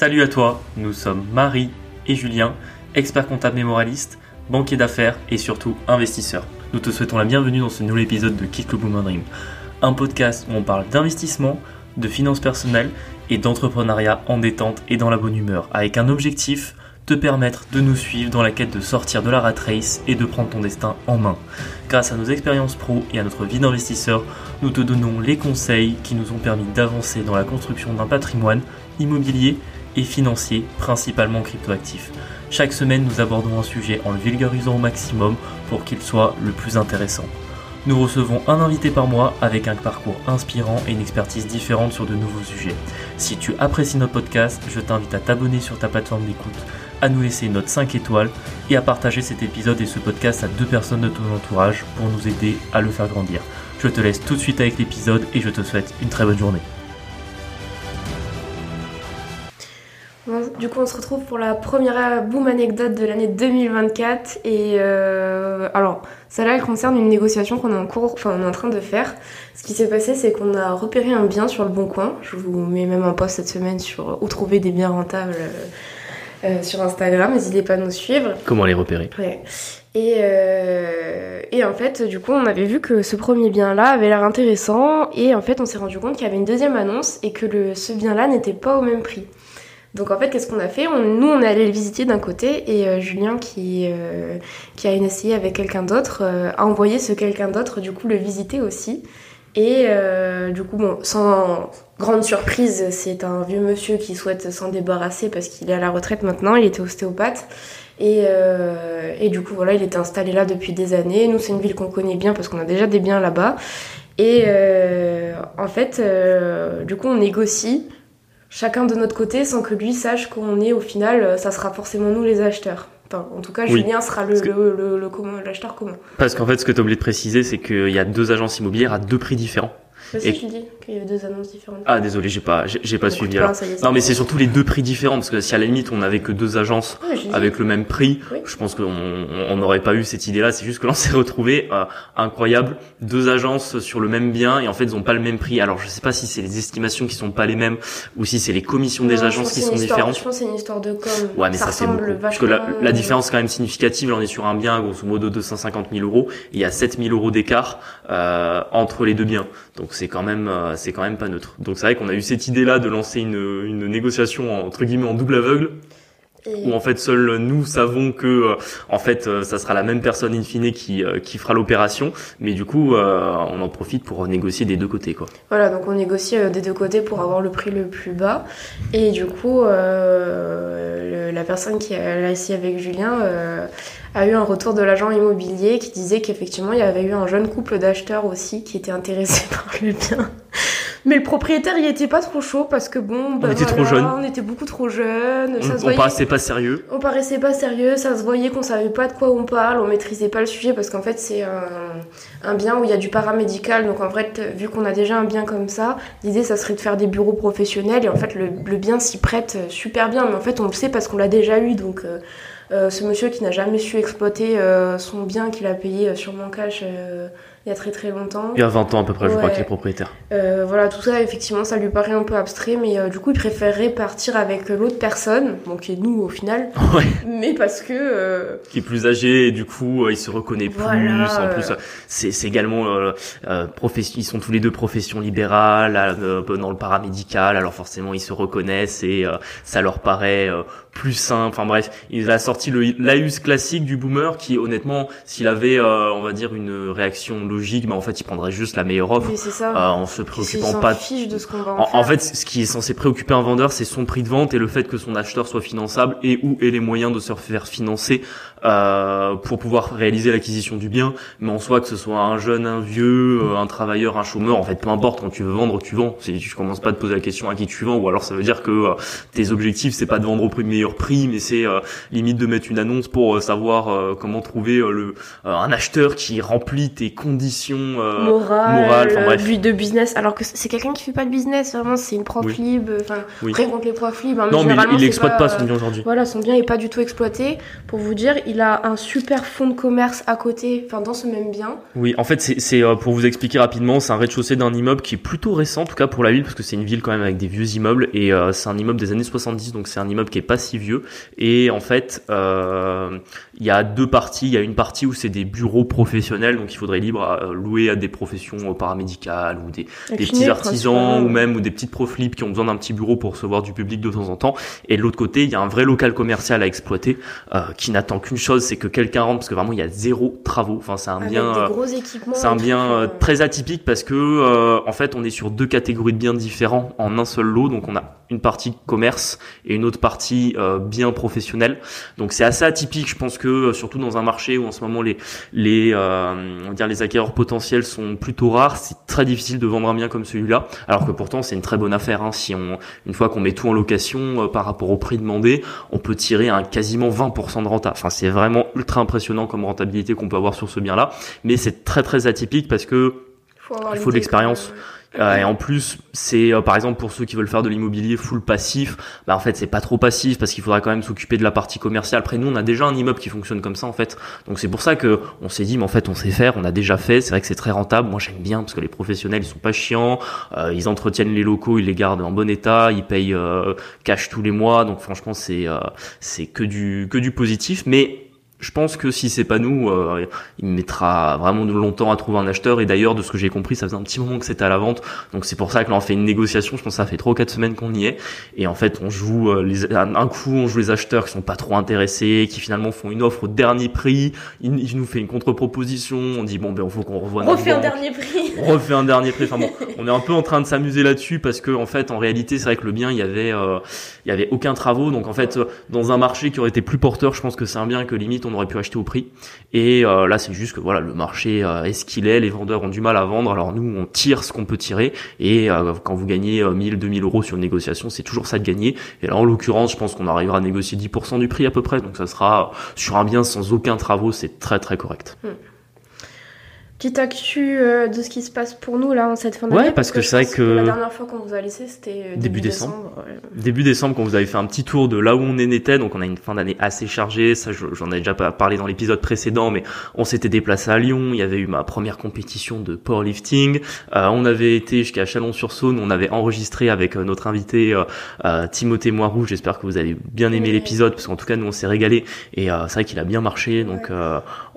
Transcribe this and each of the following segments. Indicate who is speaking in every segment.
Speaker 1: Salut à toi, nous sommes Marie et Julien, experts comptables et moralistes, banquiers d'affaires et surtout investisseurs. Nous te souhaitons la bienvenue dans ce nouvel épisode de Kick le Boom Dream, un podcast où on parle d'investissement, de finances personnelles et d'entrepreneuriat en détente et dans la bonne humeur, avec un objectif te permettre de nous suivre dans la quête de sortir de la rat race et de prendre ton destin en main. Grâce à nos expériences pro et à notre vie d'investisseur, nous te donnons les conseils qui nous ont permis d'avancer dans la construction d'un patrimoine immobilier et financier, principalement cryptoactif. Chaque semaine, nous abordons un sujet en le vulgarisant au maximum pour qu'il soit le plus intéressant. Nous recevons un invité par mois avec un parcours inspirant et une expertise différente sur de nouveaux sujets. Si tu apprécies notre podcast, je t'invite à t'abonner sur ta plateforme d'écoute, à nous laisser une note 5 étoiles et à partager cet épisode et ce podcast à deux personnes de ton entourage pour nous aider à le faire grandir. Je te laisse tout de suite avec l'épisode et je te souhaite une très bonne journée.
Speaker 2: Du coup, on se retrouve pour la première boom anecdote de l'année 2024. Et euh, alors, celle-là, elle concerne une négociation qu'on est en cours, enfin, on est en train de faire. Ce qui s'est passé, c'est qu'on a repéré un bien sur le Bon Coin. Je vous mets même un post cette semaine sur où trouver des biens rentables euh, euh, sur Instagram. N'hésitez pas à nous suivre.
Speaker 1: Comment les repérer?
Speaker 2: Ouais. Et, euh, et en fait, du coup, on avait vu que ce premier bien-là avait l'air intéressant. Et en fait, on s'est rendu compte qu'il y avait une deuxième annonce et que le, ce bien-là n'était pas au même prix. Donc en fait, qu'est-ce qu'on a fait? On, Nous, on est allé le visiter d'un côté et euh, Julien, qui, euh, qui a une essayé avec quelqu'un d'autre, euh, a envoyé ce quelqu'un d'autre, du coup, le visiter aussi. Et euh, du coup, bon, sans grande surprise, c'est un vieux monsieur qui souhaite s'en débarrasser parce qu'il est à la retraite maintenant, il était ostéopathe. Et, et du coup, voilà, il était installé là depuis des années. Nous, c'est une ville qu'on connaît bien parce qu'on a déjà des biens là-bas. Et en fait, du coup, on négocie chacun de notre côté sans que lui sache qu'on est au final, euh, ça sera forcément nous les acheteurs. Enfin, en tout cas,
Speaker 1: Oui.
Speaker 2: Julien sera le,
Speaker 1: Parce que-
Speaker 2: le, le- le commun- l'acheteur commun.
Speaker 1: Parce qu'en fait, ce que tu as oublié de préciser, c'est qu'il y a deux agences immobilières à deux prix différents.
Speaker 2: Sais,
Speaker 1: Et-
Speaker 2: je dis qu'il y avait deux annonces différentes.
Speaker 1: Ah, désolé, j'ai pas, j'ai pas suivi alors.
Speaker 2: ça
Speaker 1: Non, mais c'est surtout les deux prix différents, parce que si à la limite on avait que deux agences avec le même prix,
Speaker 2: Oui.
Speaker 1: je pense qu'on on n'aurait pas eu cette idée-là. C'est juste que l'on s'est retrouvé euh, incroyable, deux agences sur le même bien et en fait ils ont pas le même prix. Alors je sais pas si c'est les estimations qui sont pas les mêmes ou si c'est les commissions des
Speaker 2: Non,
Speaker 1: agences qui
Speaker 2: que c'est
Speaker 1: sont
Speaker 2: histoire-
Speaker 1: différentes.
Speaker 2: Je pense que c'est une histoire de com.
Speaker 1: Ouais, mais ça, c'est
Speaker 2: ressemble
Speaker 1: beaucoup. Parce que la, différence est quand même significative. Là, on est sur un bien, grosso modo, de 150 000 euros. Et il y a 7 000 euros d'écart euh, entre les deux biens. Donc c'est quand même, euh, c'est quand même pas neutre. Donc c'est vrai qu'on a eu cette idée-là de lancer une, une négociation entre guillemets en double aveugle,
Speaker 2: et-
Speaker 1: où en fait seuls nous savons que, euh, en fait, euh, ça sera la même personne in fine qui euh, qui fera l'opération. Mais du coup, on en profite pour négocier des deux côtés, quoi.
Speaker 2: Voilà, donc on négocie des deux côtés pour avoir le prix le plus bas. Et du coup, euh, le- la personne qui a l'a essayé avec Julien euh, a eu un retour de l'agent immobilier qui disait qu'effectivement, il y avait eu un jeune couple d'acheteurs aussi qui était intéressé par le bien. Mais le propriétaire, il était pas trop chaud parce que bon, bah,
Speaker 1: était trop
Speaker 2: voilà,
Speaker 1: jeunes.
Speaker 2: On était beaucoup trop jeunes. ça
Speaker 1: On, on
Speaker 2: voyait.
Speaker 1: paraissait pas sérieux.
Speaker 2: On paraissait pas sérieux, ça se voyait qu'on savait pas de quoi on parle, on maîtrisait pas le sujet parce qu'en fait c'est un, un bien où il y a du paramédical, donc en fait vu qu'on a déjà un bien comme ça, l'idée ça serait de faire des bureaux professionnels et en fait le, le bien s'y prête euh, super bien, mais en fait on le sait parce qu'on l'a déjà eu, donc euh, euh, ce monsieur qui n'a jamais su exploiter euh, son bien qu'il a payé sur mon cash il y a très très longtemps.
Speaker 1: Il y a 20 ans à peu près, je crois, qu'il est propriétaire.
Speaker 2: Euh, voilà, tout ça, effectivement, ça lui paraît un peu abstrait, mais euh, du coup, il préférerait partir avec l'autre personne, bon, qui est nous au final,
Speaker 1: Ouais.
Speaker 2: mais parce que euh,
Speaker 1: qui est plus âgé et du coup euh, il se reconnaît plus
Speaker 2: Voilà,
Speaker 1: en
Speaker 2: euh.
Speaker 1: plus euh, c'est c'est également euh, euh, profession ils sont tous les deux professions libérales euh, dans le paramédical alors forcément ils se reconnaissent et euh, ça leur paraît euh, plus simple enfin bref il a sorti le l'AUS classique du boomer qui honnêtement s'il avait euh, on va dire une réaction logique bah en fait il prendrait juste la meilleure offre
Speaker 2: oui,
Speaker 1: euh, en se préoccupant pas
Speaker 2: fiche de ce qu'on va en,
Speaker 1: en,
Speaker 2: faire.
Speaker 1: en fait, ce qui est censé préoccuper un vendeur, c'est son prix de vente et le fait que son acheteur soit finançable et ou ait les moyens de se faire financer euh, pour pouvoir réaliser l'acquisition du bien. Mais en soi, que ce soit un jeune, un vieux, euh, un travailleur, un chômeur, en fait, peu importe. Quand tu veux vendre, tu vends. C'est- Tu commences pas à te poser la question à qui tu vends, ou alors ça veut dire que euh, tes objectifs, c'est pas de vendre au prix meilleur prix, mais c'est euh, limite de mettre une annonce pour savoir comment trouver le un acheteur qui remplit tes conditions
Speaker 2: morales, morales enfin, de business. Alors que c'est quelqu'un qui fait pas de business, vraiment, c'est une prof libre. Enfin, oui. après contre les profs libres. Hein,
Speaker 1: non, mais il, exploite pas, son bien aujourd'hui.
Speaker 2: Voilà, son bien est pas du tout exploité. Pour vous dire, il a un super fonds de commerce à côté, enfin dans ce même bien.
Speaker 1: Oui, en fait, c'est pour vous expliquer rapidement, c'est un rez-de-chaussée d'un immeuble qui est plutôt récent, en tout cas pour la ville, parce que c'est une ville quand même avec des vieux immeubles et c'est un immeuble des années 70, donc c'est un immeuble qui est pas si vieux. Et en fait, euh, il y a deux parties. Il y a une partie où c'est des bureaux professionnels, donc il faudrait libre à, louer à des professions paramédicales ou des, des petits artisans ou même ou des petites profs qui ont besoin d'un petit bureau pour recevoir du public de temps en temps. Et de l'autre côté, il y a un vrai local commercial à exploiter euh, qui n'attend qu'une chose, c'est que quelqu'un rentre parce que vraiment il y a zéro travaux. Enfin, c'est un bien, euh, c'est un bien euh, très atypique parce que en fait on est sur deux catégories de biens différents en un seul lot. Donc on a une partie commerce et une autre partie euh, bien professionnelle. Donc c'est assez atypique, je pense que euh, surtout dans un marché où en ce moment les les euh, on va dire les acquéreurs potentiels sont plutôt rares, c'est très difficile de vendre un bien comme celui-là. Alors que pourtant c'est une très bonne affaire. Hein. Si on une fois qu'on met tout en location euh, par rapport au prix demandé, on peut tirer un quasiment 20% de renta. Enfin c'est vraiment ultra impressionnant comme rentabilité qu'on peut avoir sur ce bien-là. Mais c'est très très atypique parce que il faut de l'expérience. Et en plus, c'est euh, par exemple pour ceux qui veulent faire de l'immobilier full passif, bah en fait c'est pas trop passif parce qu'il faudra quand même s'occuper de la partie commerciale. Après nous, on a déjà un immeuble qui fonctionne comme ça en fait, donc c'est pour ça que on s'est dit, mais en fait on sait faire, on a déjà fait. C'est vrai que c'est très rentable. Moi j'aime bien parce que les professionnels ils sont pas chiants, euh, ils entretiennent les locaux, ils les gardent en bon état, ils payent cash tous les mois. Donc franchement c'est c'est que du que du positif, mais je pense que si c'est pas nous, euh, il mettra vraiment longtemps à trouver un acheteur. Et d'ailleurs, de ce que j'ai compris, ça faisait un petit moment que c'était à la vente. Donc c'est pour ça que là, on fait une négociation. Je pense que ça fait trois ou quatre semaines qu'on y est. Et en fait, on joue euh, les, un coup, on joue les acheteurs qui sont pas trop intéressés, qui finalement font une offre au dernier prix. Il, nous fait une contre-proposition. On dit bon, ben, il faut qu'on revoie.
Speaker 2: On refait un dernier prix.
Speaker 1: On refait un dernier prix. Enfin bon, on est un peu en train de s'amuser là-dessus parce que en fait, en réalité, c'est vrai que le bien, il y avait, euh, il y avait aucun travaux. Donc en fait, dans un marché qui aurait été plus porteur, je pense que c'est un bien que limite on aurait pu acheter au prix. Et euh, là, c'est juste que voilà, le marché euh, est ce qu'il est, les vendeurs ont du mal à vendre. Alors nous, on tire ce qu'on peut tirer. Et euh, quand vous gagnez 1000, 2000 euros sur une négociation, c'est toujours ça de gagner. Et là, en l'occurrence, je pense qu'on arrivera à négocier 10% du prix à peu près. Donc ça sera sur un bien sans aucun travaux, c'est très très correct. Hmm
Speaker 2: petite actu euh, de ce qui se passe pour nous là en cette fin d'année.
Speaker 1: Ouais, parce, que, c'est vrai que,
Speaker 2: la dernière fois qu'on vous a laissé, c'était euh, début, décembre.
Speaker 1: Début décembre, quand vous avez fait un petit tour de là où on en était, donc on a une fin d'année assez chargée. Ça, j'en ai déjà parlé dans l'épisode précédent, mais on s'était déplacé à Lyon. Il y avait eu ma première compétition de powerlifting. Euh, on avait été jusqu'à Chalon-sur-Saône. On avait enregistré avec euh, notre invité Timothée Moirou. J'espère que vous avez bien aimé l'épisode, parce qu'en tout cas nous on s'est régalé et c'est vrai qu'il a bien marché. Donc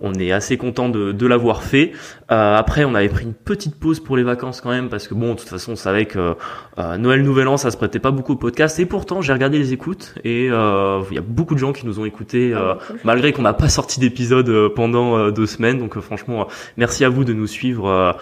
Speaker 1: on est assez content de, de l'avoir fait. Euh, après, on avait pris une petite pause pour les vacances quand même parce que bon, de toute façon, on savait que euh, Noël Nouvel An, ça se prêtait pas beaucoup au podcast. Et pourtant, j'ai regardé les écoutes et euh, il y a beaucoup de gens qui nous ont écoutés ah, malgré qu'on n'a pas sorti d'épisode pendant deux semaines. Donc franchement, merci à vous de nous suivre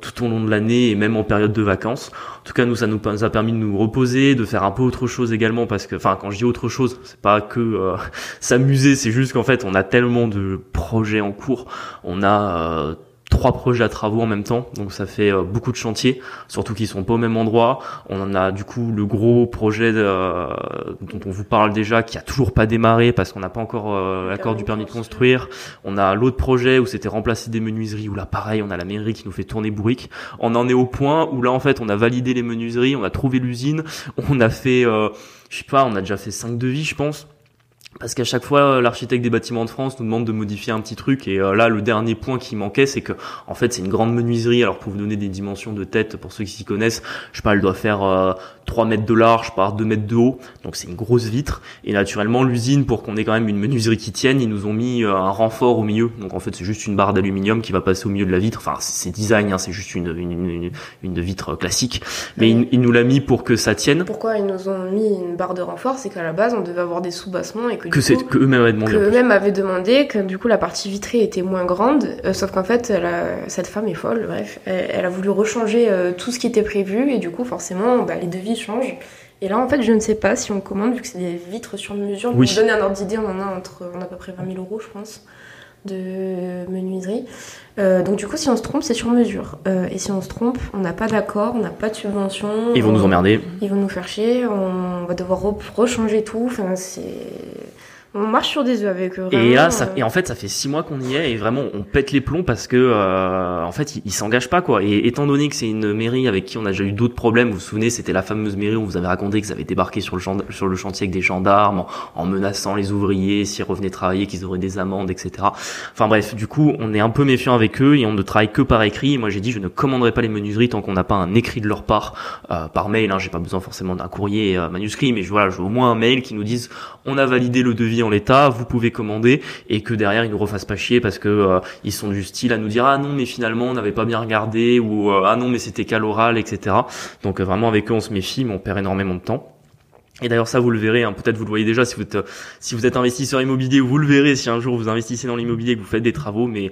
Speaker 1: tout au long de l'année et même en période de vacances. En tout cas, nous, ça nous a permis de nous reposer, de faire un peu autre chose également parce que, enfin, quand je dis autre chose, c'est pas que s'amuser, c'est juste qu'en fait, on a tellement de projets en cours, on a trois projets à travaux en même temps, donc ça fait euh, beaucoup de chantiers, surtout qu'ils sont pas au même endroit. On en a du coup le gros projet euh, dont on vous parle déjà qui a toujours pas démarré parce qu'on n'a pas encore euh, l'accord du permis de construire. On a l'autre projet où c'était remplacer des menuiseries où là pareil on a la mairie qui nous fait tourner bourrique. On en est au point où là en fait on a validé les menuiseries, on a trouvé l'usine, on a fait je sais pas, on a déjà fait cinq devis je pense. Parce qu'à chaque fois, l'architecte des bâtiments de France nous demande de modifier un petit truc. Et euh, là, le dernier point qui manquait, c'est que, en fait, c'est une grande menuiserie. Alors, pour vous donner des dimensions de tête, pour ceux qui s'y connaissent, je sais pas, elle doit faire euh, 3 mètres de large par 2 mètres de haut. Donc, c'est une grosse vitre. Et naturellement, l'usine, pour qu'on ait quand même une menuiserie qui tienne, ils nous ont mis euh, un renfort au milieu. Donc, en fait, c'est juste une barre d'aluminium qui va passer au milieu de la vitre. Enfin, c'est design, hein, c'est juste une, une, une, vitre classique. Mais il, nous l'a mis pour que ça tienne.
Speaker 2: Pourquoi ils nous ont mis une barre de renfort? C'est qu'à la base, on devait avoir des sous-bassements et
Speaker 1: que, c'est que eux-mêmes avaient demandé.
Speaker 2: Que eux-mêmes avaient demandé que du coup la partie vitrée était moins grande, euh, sauf qu'en fait cette femme est folle, bref, elle, a voulu rechanger euh, tout ce qui était prévu et du coup forcément bah, les devis changent. Et là en fait je ne sais pas si on commande vu que c'est des vitres sur mesure. Pour vous donner un ordre d'idée, on en a entre on a à peu près 20 000 euros je pense de menuiserie. Euh, donc du coup, si on se trompe, c'est sur mesure. Euh, et si on se trompe, on n'a pas d'accord, on n'a pas de subvention.
Speaker 1: Ils vont nous emmerder.
Speaker 2: Ils vont nous faire chier. On va devoir rechanger tout. Enfin, c'est On marche sur des œufs avec eux.
Speaker 1: Et là, ça,
Speaker 2: euh.
Speaker 1: et en fait, ça fait six mois qu'on y est et vraiment, on pète les plombs parce que, euh, en fait, ils il s'engagent pas quoi. Et étant donné que c'est une mairie avec qui on a déjà eu d'autres problèmes, vous vous souvenez, c'était la fameuse mairie où on vous avait raconté qu'ils avaient débarqué sur le, champ- sur le chantier avec des gendarmes, en, en menaçant les ouvriers s'ils revenaient travailler, qu'ils auraient des amendes, etc. Enfin bref, du coup, on est un peu méfiant avec eux et on ne travaille que par écrit. Et moi, j'ai dit, je ne commanderai pas les menuiseries tant qu'on n'a pas un écrit de leur part euh, par mail. Hein, j'ai pas besoin forcément d'un courrier euh, manuscrit, mais je, voilà, je veux au moins un mail qui nous dise on a validé le devis en l'état, vous pouvez commander et que derrière ils nous refassent pas chier parce que euh, ils sont du style à nous dire ah non mais finalement on n'avait pas bien regardé ou euh, ah non mais c'était qu'à l'oral etc. Donc euh, vraiment avec eux on se méfie mais on perd énormément de temps. Et d'ailleurs ça vous le verrez, hein, peut-être vous le voyez déjà si vous êtes si vous êtes investisseur immobilier, vous le verrez si un jour vous investissez dans l'immobilier et que vous faites des travaux, mais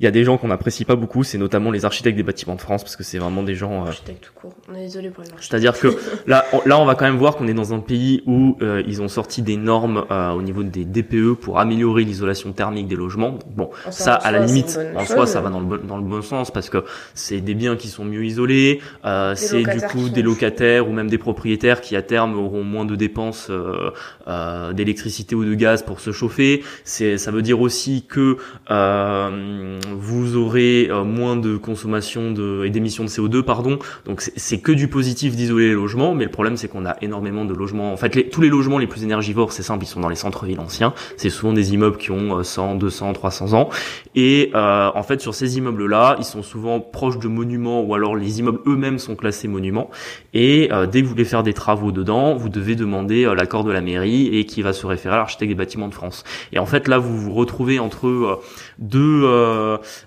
Speaker 1: il y a des gens qu'on n'apprécie pas beaucoup, c'est notamment les architectes des bâtiments de France parce que c'est vraiment des gens euh,
Speaker 2: Architecte tout court. On est désolé pour les architectes.
Speaker 1: c'est-à-dire que là, on, là, on va quand même voir qu'on est dans un pays où euh, ils ont sorti des normes euh, au niveau des DPE pour améliorer l'isolation thermique des logements. Bon,
Speaker 2: En
Speaker 1: ça,
Speaker 2: soi,
Speaker 1: à la limite, en soi, ça va dans le bon, dans le bon sens parce que c'est des biens qui sont mieux isolés, euh, c'est du coup des locataires ou même des propriétaires qui à terme auront moins de dépenses euh, euh, d'électricité ou de gaz pour se chauffer. C'est, ça veut dire aussi que euh, vous aurez euh, moins de consommation de, et d'émissions de CO2, pardon. Donc c'est, que du positif d'isoler les logements, mais le problème c'est qu'on a énormément de logements. En fait, les- tous les logements les plus énergivores, c'est simple, ils sont dans les centres-villes anciens. C'est souvent des immeubles qui ont euh, 100, 200, 300 ans. Et euh, en fait, sur ces immeubles-là, ils sont souvent proches de monuments ou alors les immeubles eux-mêmes sont classés monuments. Et euh, dès que vous voulez faire des travaux dedans, vous devez demander euh, l'accord de la mairie et qui va se référer à l'architecte des bâtiments de France. Et en fait, là, vous vous retrouvez entre euh, deux,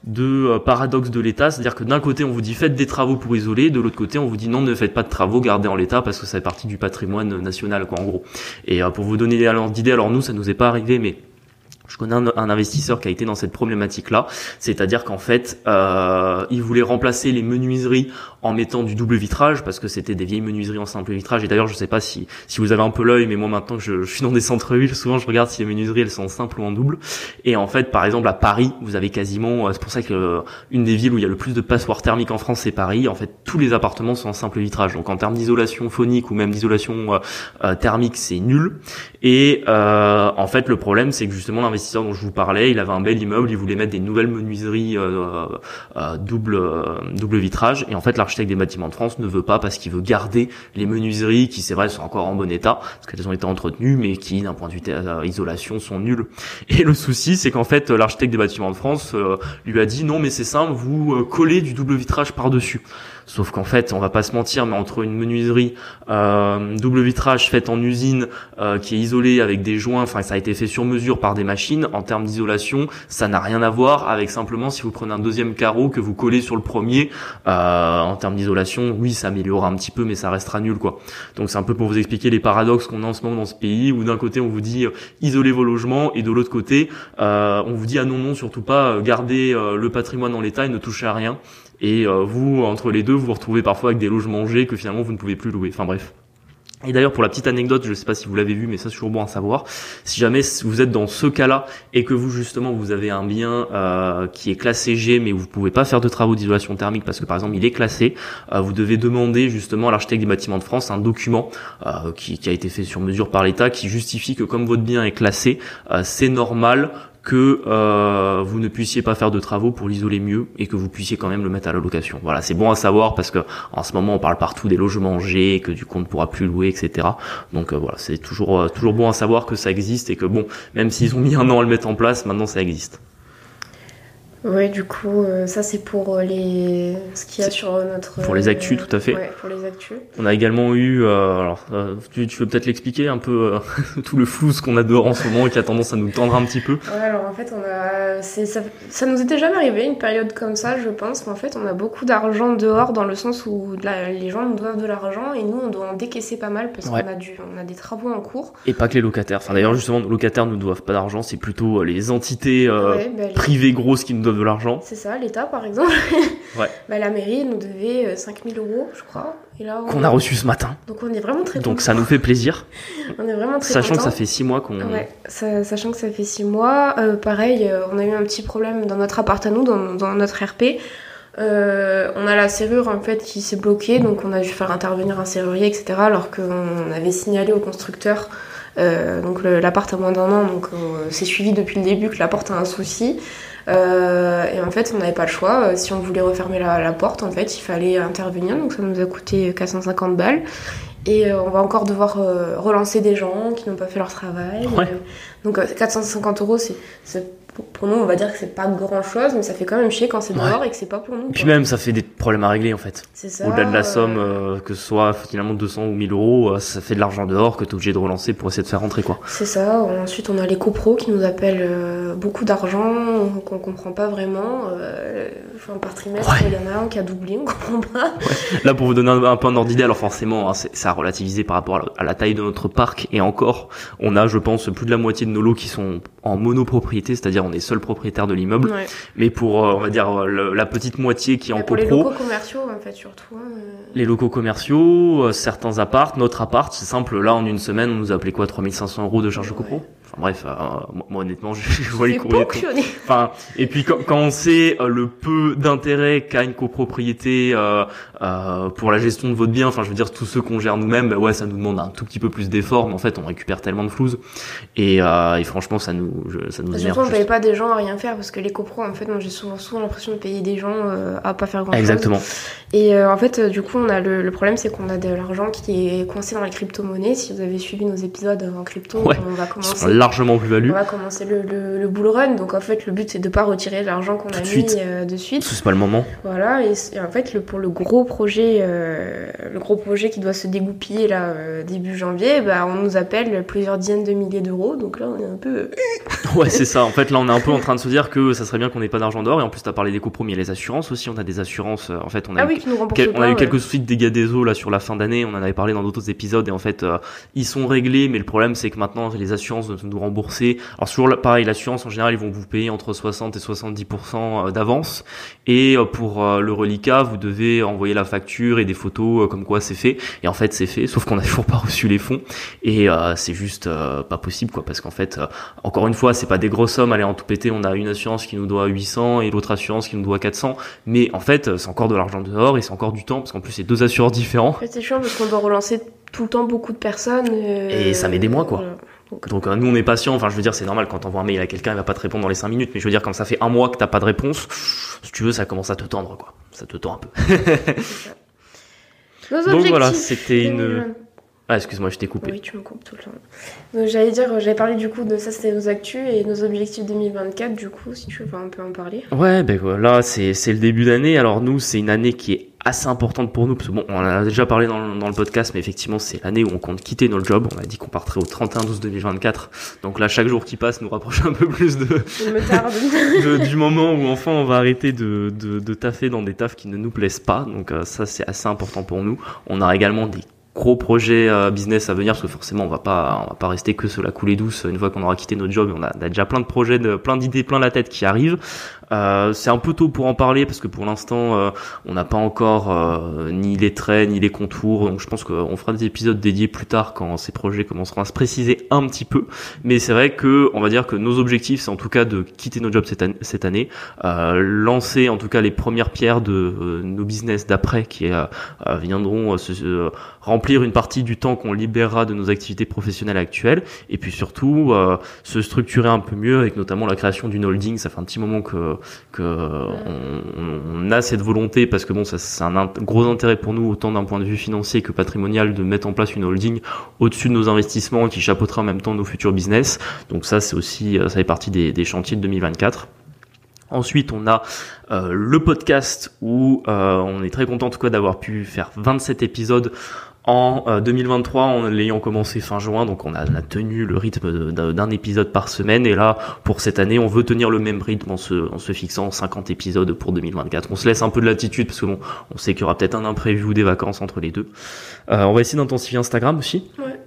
Speaker 1: deux euh, paradoxes de l'État, c'est-à-dire que d'un côté, on vous dit faites des travaux pour isoler, de l'autre côté, on vous dit non, ne faites pas de travaux, gardez en l'état parce que ça fait partie du patrimoine national, quoi, en gros. Et euh, pour vous donner d'idée, alors nous, ça nous est pas arrivé, mais je connais un, un investisseur qui a été dans cette problématique-là, c'est-à-dire qu'en fait, euh, il voulait remplacer les menuiseries en mettant du double vitrage parce que c'était des vieilles menuiseries en simple vitrage. Et d'ailleurs, je sais pas si si vous avez un peu l'œil, mais moi maintenant que je, suis dans des centres-villes, souvent je regarde si les menuiseries elles sont en simple ou en double. Et en fait, par exemple à Paris, vous avez quasiment, euh, c'est pour ça que euh, une des villes où il y a le plus de passoires thermiques en France, c'est Paris. En fait, tous les appartements sont en simple vitrage. Donc en termes d'isolation phonique ou même d'isolation euh, thermique, c'est nul. Et en fait, le problème, c'est que justement l'investisseur dont je vous parlais, il avait un bel immeuble, il voulait mettre des nouvelles menuiseries double double vitrage. Et en fait, des bâtiments de France ne veut pas parce qu'il veut garder les menuiseries qui, c'est vrai, sont encore en bon état parce qu'elles ont été entretenues, mais qui, d'un point de vue euh, isolation, sont nulles. Et le souci, c'est qu'en fait, l'architecte des bâtiments de France euh, lui a dit non, mais c'est simple, vous euh, collez du double vitrage par dessus. Sauf qu'en fait, on va pas se mentir, mais entre une menuiserie euh, double vitrage faite en usine, euh, qui est isolée avec des joints, enfin ça a été fait sur mesure par des machines, en termes d'isolation, ça n'a rien à voir avec simplement si vous prenez un deuxième carreau que vous collez sur le premier, euh, en termes d'isolation, oui, ça améliorera un petit peu, mais ça restera nul quoi. Donc c'est un peu pour vous expliquer les paradoxes qu'on a en ce moment dans ce pays, où d'un côté on vous dit isolez vos logements, et de l'autre côté on vous dit ah non non surtout pas gardez le patrimoine en l'état et ne touchez à rien. Et euh, vous, entre les deux, vous vous retrouvez parfois avec des logements G que finalement vous ne pouvez plus louer. Enfin bref. Et d'ailleurs, pour la petite anecdote, je sais pas si vous l'avez vu, mais ça c'est toujours bon à savoir. Si jamais vous êtes dans ce cas-là et que vous justement vous avez un bien euh, qui est classé G, mais vous pouvez pas faire de travaux d'isolation thermique parce que par exemple il est classé, euh, vous devez demander justement à l'architecte des bâtiments de France un document euh, qui, qui a été fait sur mesure par l'État qui justifie que comme votre bien est classé, euh, c'est normal que euh, vous ne puissiez pas faire de travaux pour l'isoler mieux et que vous puissiez quand même le mettre à la location. Voilà, c'est bon à savoir parce que en ce moment on parle partout des logements G, que du coup on ne pourra plus louer, etc. Donc euh, voilà, c'est toujours euh, toujours bon à savoir que ça existe et que bon, même s'ils ont mis un an à le mettre en place, maintenant ça existe.
Speaker 2: Ouais, du coup, euh, ça c'est pour euh, les ce qu'il y a sur notre.
Speaker 1: Pour les actus, tout à fait.
Speaker 2: Ouais, pour les actus.
Speaker 1: On a également eu, euh, alors euh, tu, tu veux peut-être l'expliquer un peu euh, tout le flou ce qu'on a dehors en ce moment et qui a tendance à nous tendre un petit peu?
Speaker 2: Ouais, alors en fait, on a. c'est- Ça, ça nous était jamais arrivé une période comme ça, je pense, mais en fait, on a beaucoup d'argent dehors dans le sens où les gens nous doivent de l'argent et nous, on doit en décaisser pas mal parce
Speaker 1: Ouais.
Speaker 2: qu'on a, du, on a des travaux en cours.
Speaker 1: Et pas que les locataires. Enfin d'ailleurs justement, nos locataires ne nous doivent pas d'argent, c'est plutôt euh, les entités euh,
Speaker 2: Ouais, bah,
Speaker 1: privées grosses qui nous doivent de l'argent.
Speaker 2: C'est ça, l'État par exemple.
Speaker 1: Ouais.
Speaker 2: bah, la mairie nous devait euh, 5000 euros, je crois. Et là, on...
Speaker 1: Qu'on a reçu ce matin.
Speaker 2: Donc on est vraiment très
Speaker 1: Donc ça nous fait plaisir.
Speaker 2: On est vraiment très
Speaker 1: Sachant que ça fait six mois qu'on...
Speaker 2: Ouais, ça- sachant que ça fait six mois. Euh, pareil, euh, on a eu un petit problème dans notre appart à nous, dans, dans notre RP. Euh, on a la serrure en fait qui s'est bloquée, donc on a dû faire intervenir un serrurier, etc. Alors qu'on avait signalé au constructeur donc l'appart a moins d'un an, donc c'est suivi depuis le début que l'appart a un souci. Et en fait, on n'avait pas le choix. Si on voulait refermer la, porte, en fait, il fallait intervenir. Donc ça nous a coûté 450 balles. Et on va encore devoir relancer des gens qui n'ont pas fait leur travail. donc 450 euros, c'est pour nous, on va dire que c'est pas grand chose, mais ça fait quand même chier quand c'est dehors et que c'est pas pour nous.
Speaker 1: Puis même, ça fait des problèmes à régler en fait.
Speaker 2: C'est ça.
Speaker 1: Au-delà de la somme, euh, que ce soit finalement 200 ou 1000 euros, euh, ça fait de l'argent dehors que tu es obligé de relancer pour essayer de faire rentrer quoi.
Speaker 2: C'est ça. Ensuite, on a les copros qui nous appellent euh, beaucoup d'argent, qu'on comprend pas vraiment. enfin, par trimestre, il y en a un qui a doublé, on comprend pas.
Speaker 1: Là, pour vous donner un, peu un d'idée, alors forcément, hein, c'est ça a relativisé par rapport à la, taille de notre parc et encore, on a, je pense, plus de la moitié de nos lots qui sont en monopropriété, c'est-à-dire on est seul propriétaire de l'immeuble. Mais pour, euh, on va dire, euh, la petite moitié qui est en
Speaker 2: copro.
Speaker 1: Les
Speaker 2: locaux commerciaux, en fait, surtout. Hein,
Speaker 1: euh. Les locaux commerciaux, certains apparts, notre appart, c'est simple. Là, en une semaine, on nous a appelé quoi 3500 euros de charge de copro? Enfin bref, moi honnêtement, je, je vois les courriers. Enfin, et puis quand, quand on sait le peu d'intérêt qu'a une copropriété euh, euh, pour la gestion de votre bien, enfin je veux dire tous ceux qu'on gère nous-mêmes, bah ouais, ça nous demande un tout petit peu plus d'efforts, mais en fait on récupère tellement de flouze et, euh, et franchement ça nous, ça nous.
Speaker 2: Surtout on paye pas des gens à rien faire parce que les copros, en fait, moi j'ai souvent souvent l'impression de payer des gens euh, à pas faire grand chose.
Speaker 1: Exactement.
Speaker 2: Et euh, en fait, euh, du coup, on a le, le problème, c'est qu'on a de l'argent qui est coincé dans les crypto-monnaies. Si vous avez suivi nos épisodes en crypto, on va commencer.
Speaker 1: Largement plus-value.
Speaker 2: On va commencer le, le, le, bull run. Donc en fait, le but c'est de pas retirer l'argent qu'on a mis
Speaker 1: suite.
Speaker 2: de suite.
Speaker 1: C'est pas le moment.
Speaker 2: Voilà. Et, et en fait, le, pour le gros projet, le gros projet qui doit se dégoupiller là début janvier, bah, on nous appelle plusieurs dizaines de milliers d'euros. Donc là, on est un peu.
Speaker 1: ouais, c'est ça. En fait, là, on est un peu en train de se dire que ça serait bien qu'on n'ait pas d'argent d'or. Et en plus, tu as parlé des compromis et les assurances aussi. On a des assurances. En fait, on a,
Speaker 2: ah oui,
Speaker 1: nous on a eu quelques soucis de dégâts des eaux là sur la fin d'année. On en avait parlé dans d'autres épisodes. Et en fait, euh, ils sont réglés. Mais le problème, c'est que maintenant, les assurances doivent nous rembourser. Alors, toujours pareil, l'assurance, en général, ils vont vous payer entre 60 et 70% euh, d'avance. Et euh, pour le reliquat, vous devez envoyer la facture et des photos comme quoi c'est fait. Et en fait, c'est fait. Sauf qu'on n'a toujours pas reçu les fonds. Et c'est juste pas possible, quoi. Parce qu'en fait, encore une fois, c'est pas des grosses sommes. Allez, en tout péter, on a une assurance qui nous doit 800 et l'autre assurance qui nous doit 400. Mais en fait, c'est encore de l'argent dehors et c'est encore du temps parce qu'en plus c'est deux assureurs différents.
Speaker 2: C'est chiant parce qu'on doit relancer tout le temps beaucoup de personnes.
Speaker 1: Euh, et ça met des mois quoi. Donc, euh, nous on est patient, enfin je veux dire c'est normal quand on voit un mail à quelqu'un il va pas te répondre dans les 5 minutes mais je veux dire quand ça fait un mois que t'as pas de réponse, si tu veux ça commence à te tendre quoi, ça te tend un peu. Donc voilà c'était une... Ah, excuse-moi, je t'ai coupé.
Speaker 2: Oui, tu me coupes tout le temps. J'allais dire, j'avais parlé du coup de ça, c'était nos actus et nos objectifs 2024, du coup, si tu veux un peu en parler.
Speaker 1: Ouais, ben voilà, c'est le début d'année. Alors nous, c'est une année qui est assez importante pour nous, parce que bon, on en a déjà parlé dans, dans le podcast, mais effectivement, c'est l'année où on compte quitter notre job. On a dit qu'on partirait au 31-12-2024. Donc là, chaque jour qui passe nous rapproche un peu plus de, de du moment où enfin on va arrêter de, de, de taffer dans des tafs qui ne nous plaisent pas. Donc euh, ça, c'est assez important pour nous. On a également des gros projet euh, business à venir parce que forcément on va pas on va pas rester que sur la coulée douce une fois qu'on aura quitté notre job on a, déjà plein de projets de, plein d'idées plein la tête qui arrivent euh, c'est un peu tôt pour en parler parce que pour l'instant euh, on n'a pas encore euh, ni les traits ni les contours. Donc je pense qu'on fera des épisodes dédiés plus tard quand ces projets commenceront à se préciser un petit peu. Mais c'est vrai que on va dire que nos objectifs c'est en tout cas de quitter notre job cette année, cette année lancer en tout cas les premières pierres de nos business d'après qui viendront se remplir une partie du temps qu'on libérera de nos activités professionnelles actuelles. Et puis surtout se structurer un peu mieux avec notamment la création d'une holding. Ça fait un petit moment que que on, a cette volonté parce que bon, ça c'est un gros intérêt pour nous autant d'un point de vue financier que patrimonial de mettre en place une holding au-dessus de nos investissements qui chapeautera en même temps nos futurs business. Donc ça c'est aussi ça fait partie des, des chantiers de 2024. Ensuite, on a euh, le podcast où euh, on est très content en tout cas d'avoir pu faire 27 épisodes en 2023, euh, en l'ayant commencé fin juin, donc on a, tenu le rythme d'un épisode par semaine. Et là, pour cette année, on veut tenir le même rythme en se, en se fixant 50 épisodes pour 2024. On se laisse un peu de latitude parce que bon, on sait qu'il y aura peut-être un imprévu ou des vacances entre les deux. Euh, on va essayer d'intensifier Instagram aussi.
Speaker 2: Ouais.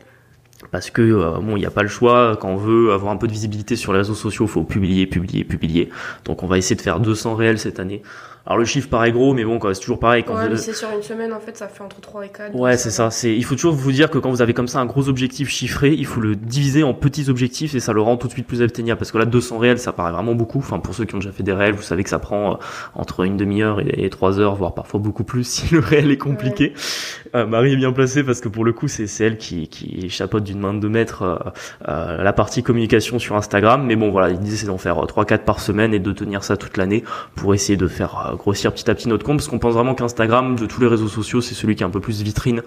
Speaker 1: Parce que euh, bon, il n'y a pas le choix. Quand on veut avoir un peu de visibilité sur les réseaux sociaux, il faut publier, publier, publier. Donc on va essayer de faire 200 réels cette année. Alors le chiffre paraît gros, mais bon, c'est toujours pareil.
Speaker 2: Quand ouais, c'est sur une semaine, en fait, ça fait entre 3 et 4.
Speaker 1: Ouais, c'est ça. C'est, il faut toujours vous dire que quand vous avez comme ça un gros objectif chiffré, il faut le diviser en petits objectifs et ça le rend tout de suite plus atteignable. Parce que là, 200 réels, ça paraît vraiment beaucoup. Enfin, pour ceux qui ont déjà fait des réels, vous savez que ça prend euh, entre une demi-heure et, trois heures, voire parfois beaucoup plus si le réel est compliqué. Euh, Marie est bien placée parce que pour le coup, c'est, c'est elle qui, qui chapeaute d'une de mettre la partie communication sur Instagram. Mais bon, voilà, l'idée c'est d'en faire 3-4 par semaine et de tenir ça toute l'année pour essayer de faire grossir petit à petit notre compte, parce qu'on pense vraiment qu'Instagram, de tous les réseaux sociaux, c'est celui qui est un peu plus vitrine.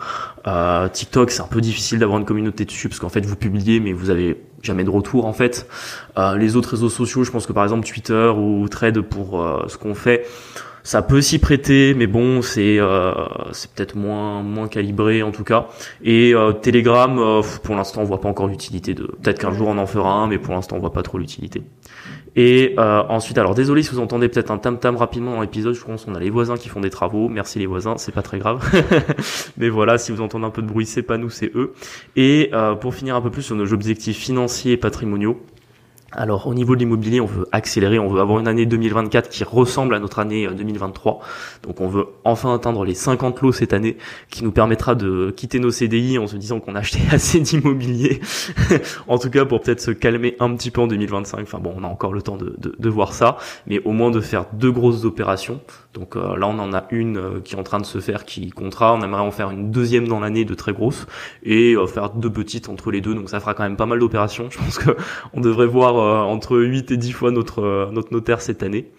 Speaker 1: TikTok, c'est un peu difficile d'avoir une communauté dessus, parce qu'en fait, vous publiez, mais vous avez jamais de retour en fait. les autres réseaux sociaux, je pense que par exemple Twitter ou Trade pour ce qu'on fait, ça peut s'y prêter, mais bon, c'est euh, c'est peut-être moins moins calibré en tout cas. Et euh, Telegram, euh, pour l'instant, on voit pas encore l'utilité de. Peut-être qu'un jour on en fera un, mais pour l'instant, on voit pas trop l'utilité. Et euh, ensuite, alors désolé si vous entendez peut-être un tam tam rapidement dans l'épisode. Je pense qu'on a les voisins qui font des travaux. Merci les voisins, c'est pas très grave. mais voilà, si vous entendez un peu de bruit, c'est pas nous, c'est eux. Et pour finir un peu plus sur nos objectifs financiers et patrimoniaux. Alors au niveau de l'immobilier, on veut accélérer, on veut avoir une année 2024 qui ressemble à notre année 2023. Euh, Donc on veut enfin atteindre les 50 lots cette année, qui nous permettra de quitter nos CDI en se disant qu'on a acheté assez d'immobilier. en tout cas pour peut-être se calmer un petit peu en 2025. Enfin bon, on a encore le temps de, de, voir ça, mais au moins de faire deux grosses opérations. Donc euh, là on en a une euh, qui est en train de se faire, qui comptera. On aimerait en faire une deuxième dans l'année de très grosse et faire deux petites entre les deux. Donc ça fera quand même pas mal d'opérations. Je pense que on devrait voir euh, entre 8 et 10 fois notre, euh, notre notaire cette année.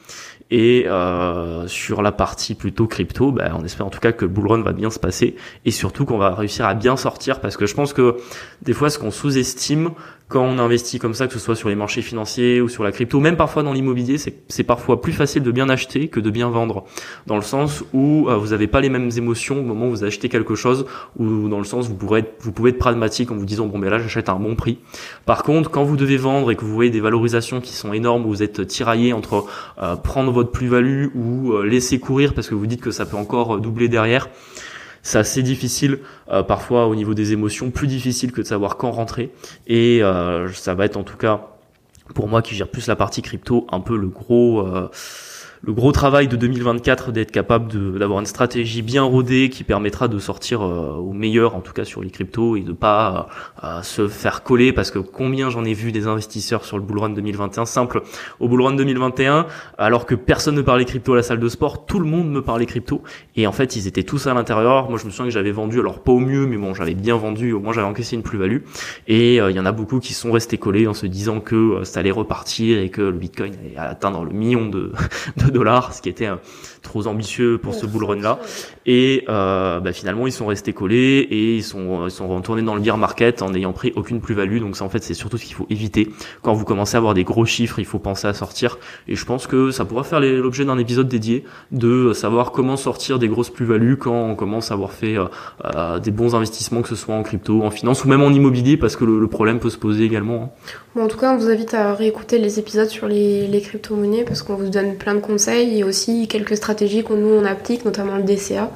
Speaker 1: Et euh, sur la partie plutôt crypto, bah, on espère en tout cas que le bull va bien se passer et surtout qu'on va réussir à bien sortir parce que je pense que des fois ce qu'on sous-estime quand on investit comme ça, que ce soit sur les marchés financiers ou sur la crypto, même parfois dans l'immobilier, c'est parfois plus facile de bien acheter que de bien vendre. Dans le sens où euh, vous n'avez pas les mêmes émotions au moment où vous achetez quelque chose, ou dans le sens où vous, pourrez être, pouvez être pragmatique en vous disant bon ben là j'achète à un bon prix. Par contre, quand vous devez vendre et que vous voyez des valorisations qui sont énormes, vous êtes tiraillé entre euh, prendre votre plus-value ou euh, laisser courir parce que vous dites que ça peut encore doubler derrière, c'est assez difficile euh, parfois au niveau des émotions, plus difficile que de savoir quand rentrer. Et euh, ça va être en tout cas pour moi qui gère plus la partie crypto un peu le gros euh, le gros travail de 2024 d'être capable d'avoir une stratégie bien rodée qui permettra de sortir euh, au meilleur en tout cas sur les cryptos et de pas euh, se faire coller parce que combien j'en ai vu des investisseurs sur le bull run 2021 simple au bull run 2021 alors que personne ne parlait crypto à la salle de sport tout le monde me parlait crypto et en fait ils étaient tous à l'intérieur. Moi je me souviens que j'avais vendu alors pas au mieux mais bon j'avais bien vendu au moins j'avais encaissé une plus-value et euh, il y en a beaucoup qui sont restés collés en se disant que ça allait repartir et que le bitcoin allait atteindre le million de dollars, ce qui était trop ambitieux pour ce bull run là. Et euh, bah, finalement, ils sont restés collés et ils sont, ils sont retournés dans le bear market en n'ayant pris aucune plus-value. Donc ça, en fait, c'est surtout ce qu'il faut éviter. Quand vous commencez à avoir des gros chiffres, il faut penser à sortir. Et je pense que ça pourra faire l'objet d'un épisode dédié de savoir comment sortir des grosses plus-values quand on commence à avoir fait euh, euh, des bons investissements, que ce soit en crypto, en finance ou même en immobilier, parce que le, problème peut se poser également. Hein.
Speaker 2: Bon, en tout cas, on vous invite à réécouter les épisodes sur les, les crypto-monnaies parce qu'on vous donne plein de conseils et aussi quelques stratégies qu'on nous on applique, notamment le DCA.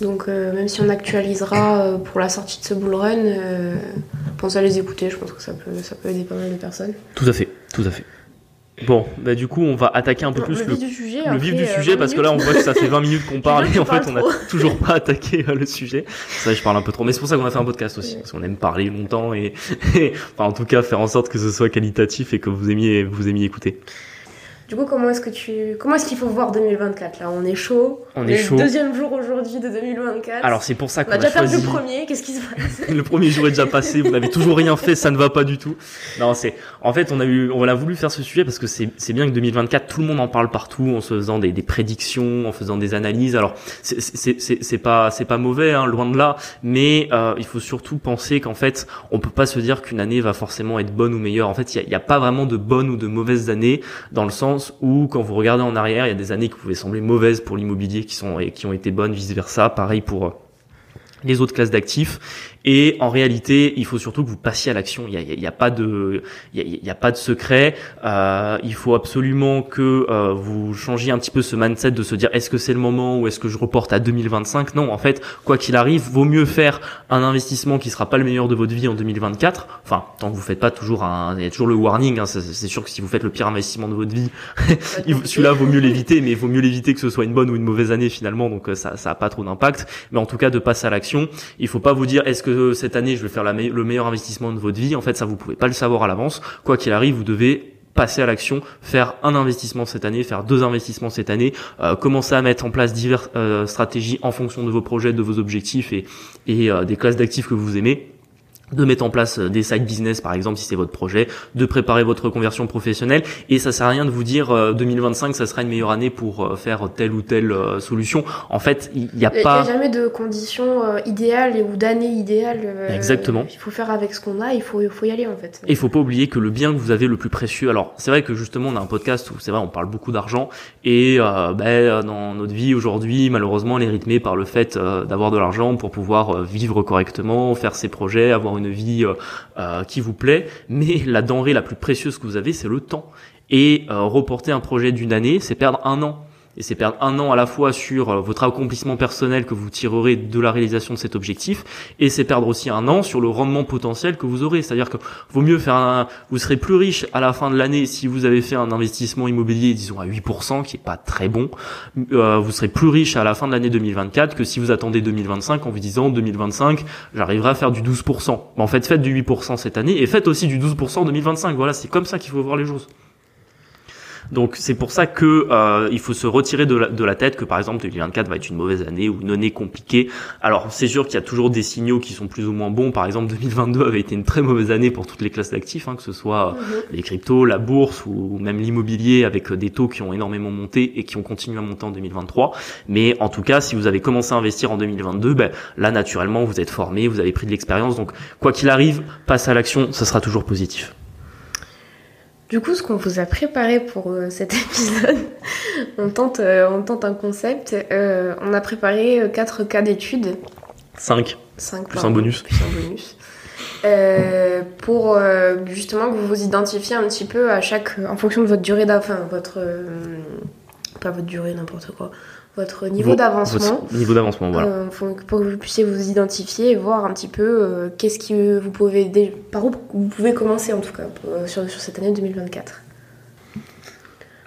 Speaker 2: Donc euh, même si on actualisera euh, pour la sortie de ce bull run, euh, pensez à les écouter, je pense que ça peut, ça peut aider pas mal de personnes.
Speaker 1: Tout à fait, tout à fait. Bon, bah du coup, on va attaquer un peu plus
Speaker 2: le, vif du sujet,
Speaker 1: le vif du sujet parce que là, on voit que ça fait 20 minutes qu'on parle et en fait, on n'a toujours pas attaqué le sujet. Ça, je parle un peu trop, mais c'est pour ça qu'on a fait un podcast aussi, parce qu'on aime parler longtemps et, enfin, en tout cas, faire en sorte que ce soit qualitatif et que vous aimiez, vous aimiez écouter.
Speaker 2: Du coup, comment est-ce que tu, comment est-ce qu'il faut voir 2024 là? On est chaud.
Speaker 1: On, est, chaud.
Speaker 2: Le deuxième jour aujourd'hui de 2024.
Speaker 1: Alors c'est pour ça qu'on
Speaker 2: a,
Speaker 1: a,
Speaker 2: déjà
Speaker 1: perdu
Speaker 2: le premier. Qu'est-ce qui se passe?
Speaker 1: Le premier jour est déjà passé. Vous n'avez toujours rien fait. Ça ne va pas du tout. Non, c'est. En fait, on a eu, on a voulu faire ce sujet parce que c'est, c'est bien que 2024, tout le monde en parle partout, en se faisant des, des prédictions, en faisant des analyses. Alors c'est, c'est, c'est, c'est pas, c'est pas mauvais, hein, loin de là. Mais euh, il faut surtout penser qu'en fait, on peut pas se dire qu'une année va forcément être bonne ou meilleure. En fait, il y a, a, pas vraiment de bonnes ou de mauvaises années dans le sens où quand vous regardez en arrière, il y a des années qui pouvaient sembler mauvaises pour l'immobilier qui sont et qui ont été bonnes vice versa. Pareil pour euh, les autres classes d'actifs et en réalité, il faut surtout que vous passiez à l'action. Il n'y a, y a, pas de, il y a, pas de secret. Euh, il faut absolument que euh, vous changiez un petit peu ce mindset de se dire est-ce que c'est le moment ou est-ce que je reporte à 2025 Non, en fait, quoi qu'il arrive, vaut mieux faire un investissement qui sera pas le meilleur de votre vie en 2024. Enfin, tant que vous faites pas toujours un, il y a toujours le warning. Hein, c'est sûr que si vous faites le pire investissement de votre vie, celui-là vaut mieux l'éviter, mais il vaut mieux l'éviter que ce soit une bonne ou une mauvaise année finalement. Donc euh, ça, ça a pas trop d'impact. Mais en tout cas, de passer à l'action. Il faut pas vous dire est-ce que cette année je vais faire le meilleur investissement de votre vie. En fait, ça vous pouvez pas le savoir à l'avance. Quoi qu'il arrive, vous devez passer à l'action, faire un investissement cette année, faire deux investissements cette année, euh, commencer à mettre en place diverses euh, stratégies en fonction de vos projets, de vos objectifs et, euh, des classes d'actifs que vous aimez de mettre en place euh, des side business par exemple si c'est votre projet, de préparer votre conversion professionnelle et ça sert à rien de vous dire 2025 euh, ça sera une meilleure année pour euh, faire telle ou telle solution. En fait, il n'y a pas
Speaker 2: Il n'y a jamais de conditions idéales ou d'année idéale.
Speaker 1: Exactement.
Speaker 2: Il faut faire avec ce qu'on a, il faut il faut y aller en fait.
Speaker 1: Et il faut pas oublier que le bien que vous avez le plus précieux. Alors, c'est vrai que justement on a un podcast où c'est vrai on parle beaucoup d'argent et ben, dans notre vie aujourd'hui, malheureusement, elle est rythmée par le fait d'avoir de l'argent pour pouvoir vivre correctement, faire ses projets, avoir une vie euh, euh, qui vous plaît, mais la denrée la plus précieuse que vous avez, c'est le temps. Et euh, reporter un projet d'une année, c'est perdre un an et c'est perdre un an à la fois sur euh, votre accomplissement personnel que vous tirerez de la réalisation de cet objectif, et c'est perdre aussi un an sur le rendement potentiel que vous aurez. C'est-à-dire que vaut mieux faire un, vous serez plus riche à la fin de l'année si vous avez fait un investissement immobilier, disons à 8%, qui est pas très bon. Euh, vous serez plus riche à la fin de l'année 2024 que si vous attendez 2025 en vous disant 2025, j'arriverai à faire du 12%. en fait, faites du 8% cette année et faites aussi du 12% en 2025. Voilà, c'est comme ça qu'il faut voir les choses. Donc c'est pour ça que euh, il faut se retirer de la, de la, tête que par exemple 2024 va être une mauvaise année ou une année compliquée. Alors c'est sûr qu'il y a toujours des signaux qui sont plus ou moins bons. Par exemple 2022 avait été une très mauvaise année pour toutes les classes d'actifs, hein, que ce soit mhm. les cryptos, la bourse ou même l'immobilier avec des taux qui ont énormément monté et qui ont continué à monter en 2023. Mais en tout cas, si vous avez commencé à investir en 2022, ben, là naturellement vous êtes formé, vous avez pris de l'expérience. Donc quoi qu'il arrive, passe à l'action, ça sera toujours positif.
Speaker 2: Du coup, ce qu'on vous a préparé pour euh, cet épisode, on, tente, euh, on tente un concept. Euh, on a préparé 4 cas d'études.
Speaker 1: 5.
Speaker 2: 5
Speaker 1: plus un bonus.
Speaker 2: Plus un bonus. pour justement que vous vous identifiez un petit peu à chaque, en fonction de votre durée d'avancement, votre, pas votre durée, n'importe quoi, votre niveau d'avancement.
Speaker 1: Niveau d'avancement, voilà.
Speaker 2: Euh, pour que vous puissiez vous identifier et voir un petit peu euh, qu'est-ce que vous pouvez, par où vous pouvez commencer en tout cas euh, sur, sur cette année 2024.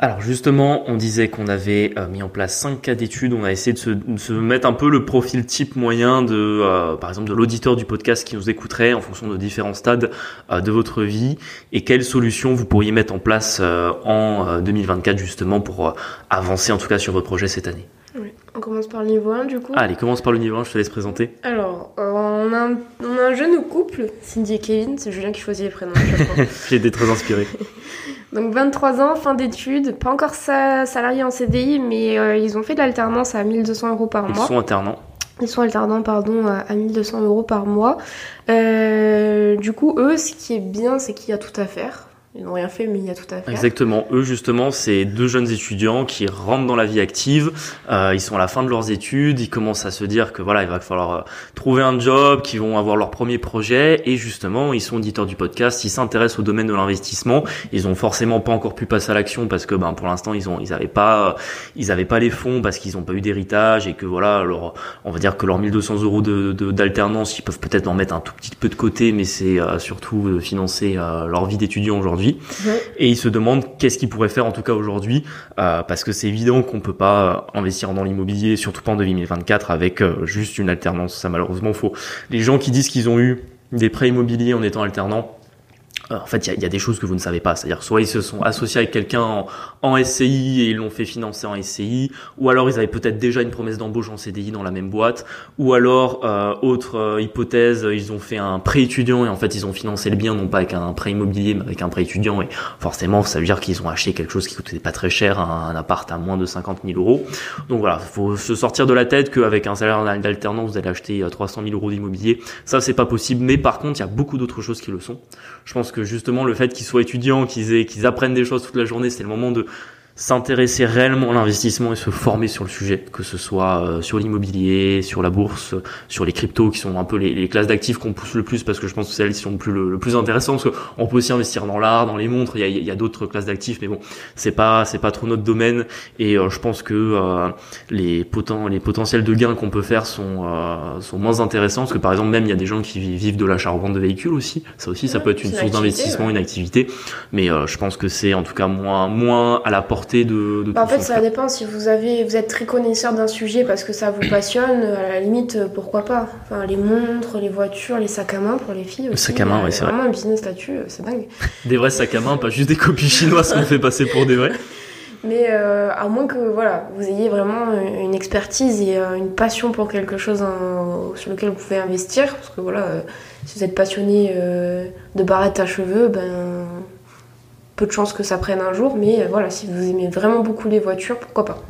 Speaker 1: Alors justement, on disait qu'on avait euh, mis en place cinq cas d'études. On a essayé de se, mettre un peu le profil type moyen de, euh, par exemple, de l'auditeur du podcast qui nous écouterait en fonction de différents stades euh, de votre vie et quelles solutions vous pourriez mettre en place en 2024 justement pour avancer en tout cas sur votre projet cette année.
Speaker 2: On commence par le niveau 1 du coup.
Speaker 1: Allez, commence par le niveau 1, je te laisse présenter.
Speaker 2: Alors, on, a un, on, a un, jeune couple, Cindy et Kevin, c'est Julien qui choisit les prénoms.
Speaker 1: J'ai été très inspiré.
Speaker 2: Donc 23 ans, fin d'études, pas encore salarié en CDI, mais euh, ils ont fait de l'alternance à 1200 euros par mois.
Speaker 1: Ils sont alternants.
Speaker 2: Ils sont alternants, pardon, à 1200 euros par mois. Euh, du coup, eux, ce qui est bien, c'est qu'il y a tout à faire. Ils n'ont rien fait, mais il y a tout à faire.
Speaker 1: Exactement. Eux, justement, c'est deux jeunes étudiants qui rentrent dans la vie active. Euh, ils sont à la fin de leurs études. Ils commencent à se dire que voilà, il va falloir euh, trouver un job, qu'ils vont avoir leur premier projet. Et justement, ils sont auditeurs du podcast. Ils s'intéressent au domaine de l'investissement. Ils ont forcément pas encore pu passer à l'action parce que, ben, pour l'instant, ils ont, ils avaient pas, ils avaient pas les fonds parce qu'ils ont pas eu d'héritage et que voilà, alors, on va dire que leurs 1200 euros de, d'alternance, ils peuvent peut-être en mettre un tout petit peu de côté, mais c'est euh, surtout financer leur vie d'étudiant aujourd'hui et ils se demandent qu'est-ce qu'ils pourraient faire en tout cas aujourd'hui, euh, parce que c'est évident qu'on peut pas euh, investir dans l'immobilier, surtout pas en 2024 avec euh, juste une alternance. Ça malheureusement faut. Les gens qui disent qu'ils ont eu des prêts immobiliers en étant alternants, en fait, il y, a des choses que vous ne savez pas. C'est-à-dire, soit ils se sont associés avec quelqu'un en, SCI et ils l'ont fait financer en SCI, ou alors ils avaient peut-être déjà une promesse d'embauche en CDI dans la même boîte, ou alors, euh, autre euh, hypothèse, ils ont fait un prêt étudiant et en fait ils ont financé le bien, non pas avec un prêt immobilier, mais avec un prêt étudiant. Et forcément, ça veut dire qu'ils ont acheté quelque chose qui coûtait pas très cher, un, appart à moins de 50 000 euros. Donc voilà, faut se sortir de la tête qu'avec un salaire d'alternant, vous allez acheter 300 euh, 000 euros d'immobilier. Ça, c'est pas possible. Mais par contre, il y a beaucoup d'autres choses qui le sont. Je pense que justement le fait qu'ils soient étudiants, qu'ils qu'ils apprennent des choses toute la journée, c'est le moment de s'intéresser réellement à l'investissement et se former sur le sujet, que ce soit euh, sur l'immobilier, sur la bourse, sur les cryptos qui sont un peu les, classes d'actifs qu'on pousse le plus parce que je pense que c'est elles qui sont le plus, le, plus intéressantes parce qu'on peut aussi investir dans l'art, dans les montres, il y a, y a d'autres classes d'actifs mais bon, c'est pas c'est pas trop notre domaine. Et euh, je pense que euh, les poten les potentiels de gains qu'on peut faire sont sont moins intéressants parce que par exemple même il y a des gens qui vivent de l'achat-revente de véhicules aussi, ça aussi ça peut être une source d'investissement, une activité. Mais je pense que c'est en tout cas moins moins à la portée de,
Speaker 2: bah, En fait, ça dépend. Si vous, avez, vous êtes très connaisseur d'un sujet parce que ça vous passionne, à la limite, pourquoi pas enfin, Les montres, les voitures, les sacs à main pour les filles. Aussi, le
Speaker 1: sac à main, oui, c'est
Speaker 2: vraiment un business là-dessus, c'est dingue.
Speaker 1: Des vrais sacs à main, pas juste des copies chinoises qu'on fait passer pour des vrais.
Speaker 2: Mais euh, à moins que voilà, vous ayez vraiment une expertise et euh, une passion pour quelque chose sur lequel vous pouvez investir, parce que voilà, euh, si vous êtes passionné de barrettes à cheveux, ben peu de chances que ça prenne un jour, mais voilà, si vous aimez vraiment beaucoup les voitures, pourquoi pas.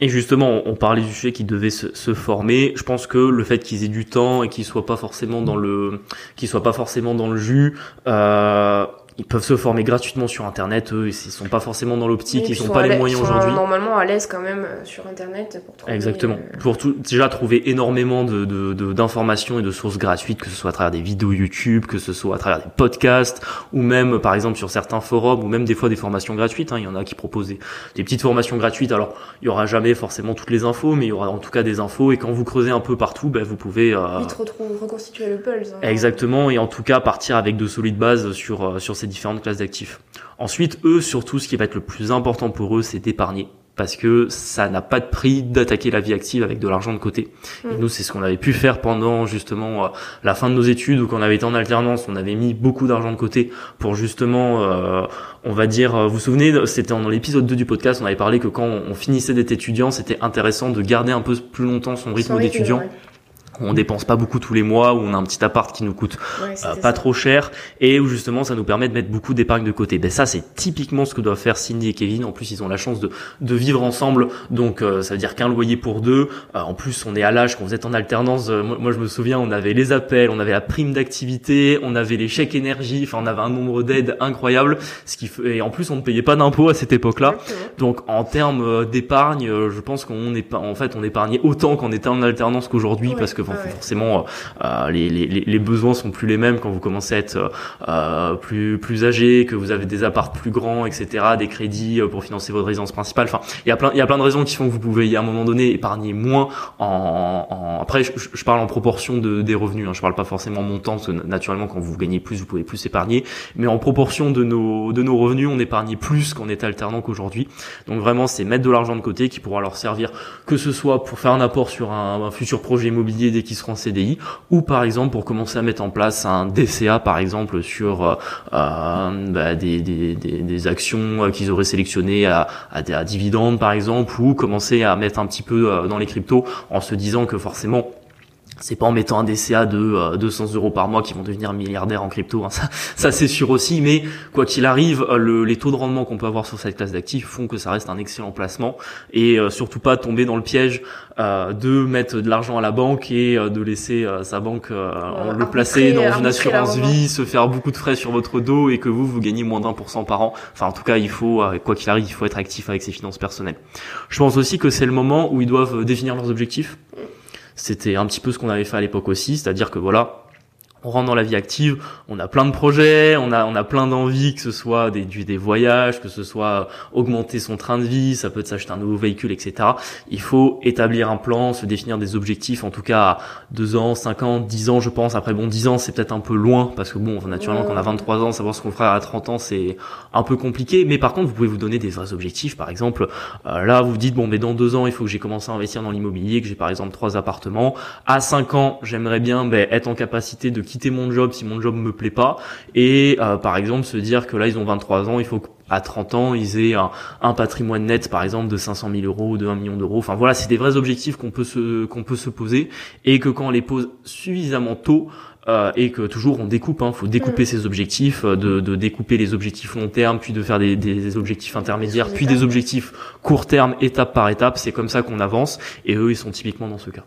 Speaker 1: Et justement, on parlait du fait qu'ils devaient se, former. Je pense que le fait qu'ils aient du temps et qu'ils soient pas forcément dans le, qu'ils soient pas forcément dans le jus, euh, ils peuvent se former gratuitement sur internet eux ils sont pas forcément dans l'optique ils, sont pas les moyens aujourd'hui.
Speaker 2: normalement à l'aise quand même euh, sur internet pour trouver
Speaker 1: exactement. euh, pour tout, déjà trouver énormément de d'informations et de sources gratuites que ce soit à travers des vidéos YouTube que ce soit à travers des podcasts ou même par exemple sur certains forums ou même des fois des formations gratuites hein. il y en a qui proposent des, petites formations gratuites. Alors il y aura jamais forcément toutes les infos mais il y aura en tout cas des infos. Et quand vous creusez un peu partout ben, vous pouvez
Speaker 2: euh... vite reconstituer le pulse hein.
Speaker 1: exactement. Et en tout cas partir avec de solides bases sur euh, sur ces différentes classes d'actifs. Ensuite, eux, surtout, ce qui va être le plus important pour eux, c'est d'épargner parce que ça n'a pas de prix d'attaquer la vie active avec de l'argent de côté. Et mm. nous, c'est ce qu'on avait pu faire pendant justement euh, la fin de nos études ou quand on avait été en alternance, on avait mis beaucoup d'argent de côté pour justement, euh, on va dire, euh, vous vous souvenez, c'était dans l'épisode 2 du podcast, on avait parlé que quand on finissait d'être étudiant, c'était intéressant de garder un peu plus longtemps son rythme d'étudiant on dépense pas beaucoup tous les mois, où on a un petit appart qui nous coûte euh, pas trop cher, et où justement ça nous permet de mettre beaucoup d'épargne de côté. Ben ça c'est typiquement ce que doivent faire Cindy et Kevin. En plus ils ont la chance de, de vivre ensemble, donc euh, ça veut dire qu'un loyer pour deux. Euh, en plus on est à l'âge quand vous êtes en alternance. Moi, je me souviens, on avait les appels, on avait la prime d'activité, on avait les chèques énergie, enfin on avait un nombre d'aides incroyable, ce qui fait, et en plus on ne payait pas d'impôts à cette époque-là. Donc en termes d'épargne, je pense qu'on est pas, en fait on épargnait autant qu'on était en alternance qu'aujourd'hui parce que forcément euh, les, les, les, besoins sont plus les mêmes quand vous commencez à être euh, plus plus âgé, que vous avez des apparts plus grands, etc., des crédits euh, pour financer votre résidence principale. Enfin, il y a plein il y a plein de raisons qui font que vous pouvez à un moment donné épargner moins. En, en... après, je, je, parle en proportion de, des revenus. Hein, je parle pas forcément montant parce que naturellement quand vous gagnez plus, vous pouvez plus épargner. Mais en proportion de nos de nos revenus, on épargne plus qu'en est alternant qu'aujourd'hui. Donc vraiment, c'est mettre de l'argent de côté qui pourra leur servir que ce soit pour faire un apport sur un, un futur projet immobilier dès qui seront CDI, ou par exemple pour commencer à mettre en place un DCA par exemple sur euh, euh bah, des, des, des, actions euh, qu'ils auraient sélectionnées à, dividendes par exemple, ou commencer à mettre un petit peu dans les cryptos en se disant que forcément c'est pas en mettant un DCA de 200 euh, euros par mois qu'ils vont devenir milliardaires en crypto, hein. ça, ça c'est sûr aussi. Mais quoi qu'il arrive, euh, le, les taux de rendement qu'on peut avoir sur cette classe d'actifs font que ça reste un excellent placement et euh, surtout pas tomber dans le piège de mettre de l'argent à la banque et de laisser sa banque le placer dans une assurance vie, se faire beaucoup de frais sur votre dos et que vous vous gagnez moins d'un pour cent par an. Enfin en tout cas il faut quoi qu'il arrive il faut être actif avec ses finances personnelles. Je pense aussi que c'est le moment où ils doivent définir leurs objectifs. C'était un petit peu ce qu'on avait fait à l'époque aussi, c'est-à-dire que voilà, on rentre dans la vie active, on a plein de projets, on a on a plein d'envies, que ce soit des des voyages, que ce soit augmenter son train de vie, ça peut être s'acheter un nouveau véhicule, etc. Il faut établir un plan, se définir des objectifs, en tout cas à deux ans, cinq ans, dix ans, je pense. Après bon, dix ans c'est peut-être un peu loin parce que bon, naturellement quand on a 23 ans, savoir ce qu'on fera à 30 ans c'est un peu compliqué. Mais par contre, vous pouvez vous donner des vrais objectifs. Par exemple, euh, là vous vous dites bon, mais dans deux ans il faut que j'ai commencé à investir dans l'immobilier, que j'ai par exemple trois appartements. À cinq ans, j'aimerais bien ben, être en capacité de quitter mon job si mon job me plaît pas et euh, par exemple se dire que là ils ont 23 ans, il faut qu'à 30 ans ils aient un, patrimoine net par exemple de 500 000 euros ou de 1 million d'euros. Enfin voilà, c'est des vrais objectifs qu'on peut se qu'on peut se poser et que quand on les pose suffisamment tôt euh, et que toujours on découpe, hein, faut découper mm. ses objectifs, euh, de, de, découper les objectifs long terme, puis de faire des, des objectifs intermédiaires, puis des objectifs court terme, étape par étape. C'est comme ça qu'on avance, et eux ils sont typiquement dans ce cas.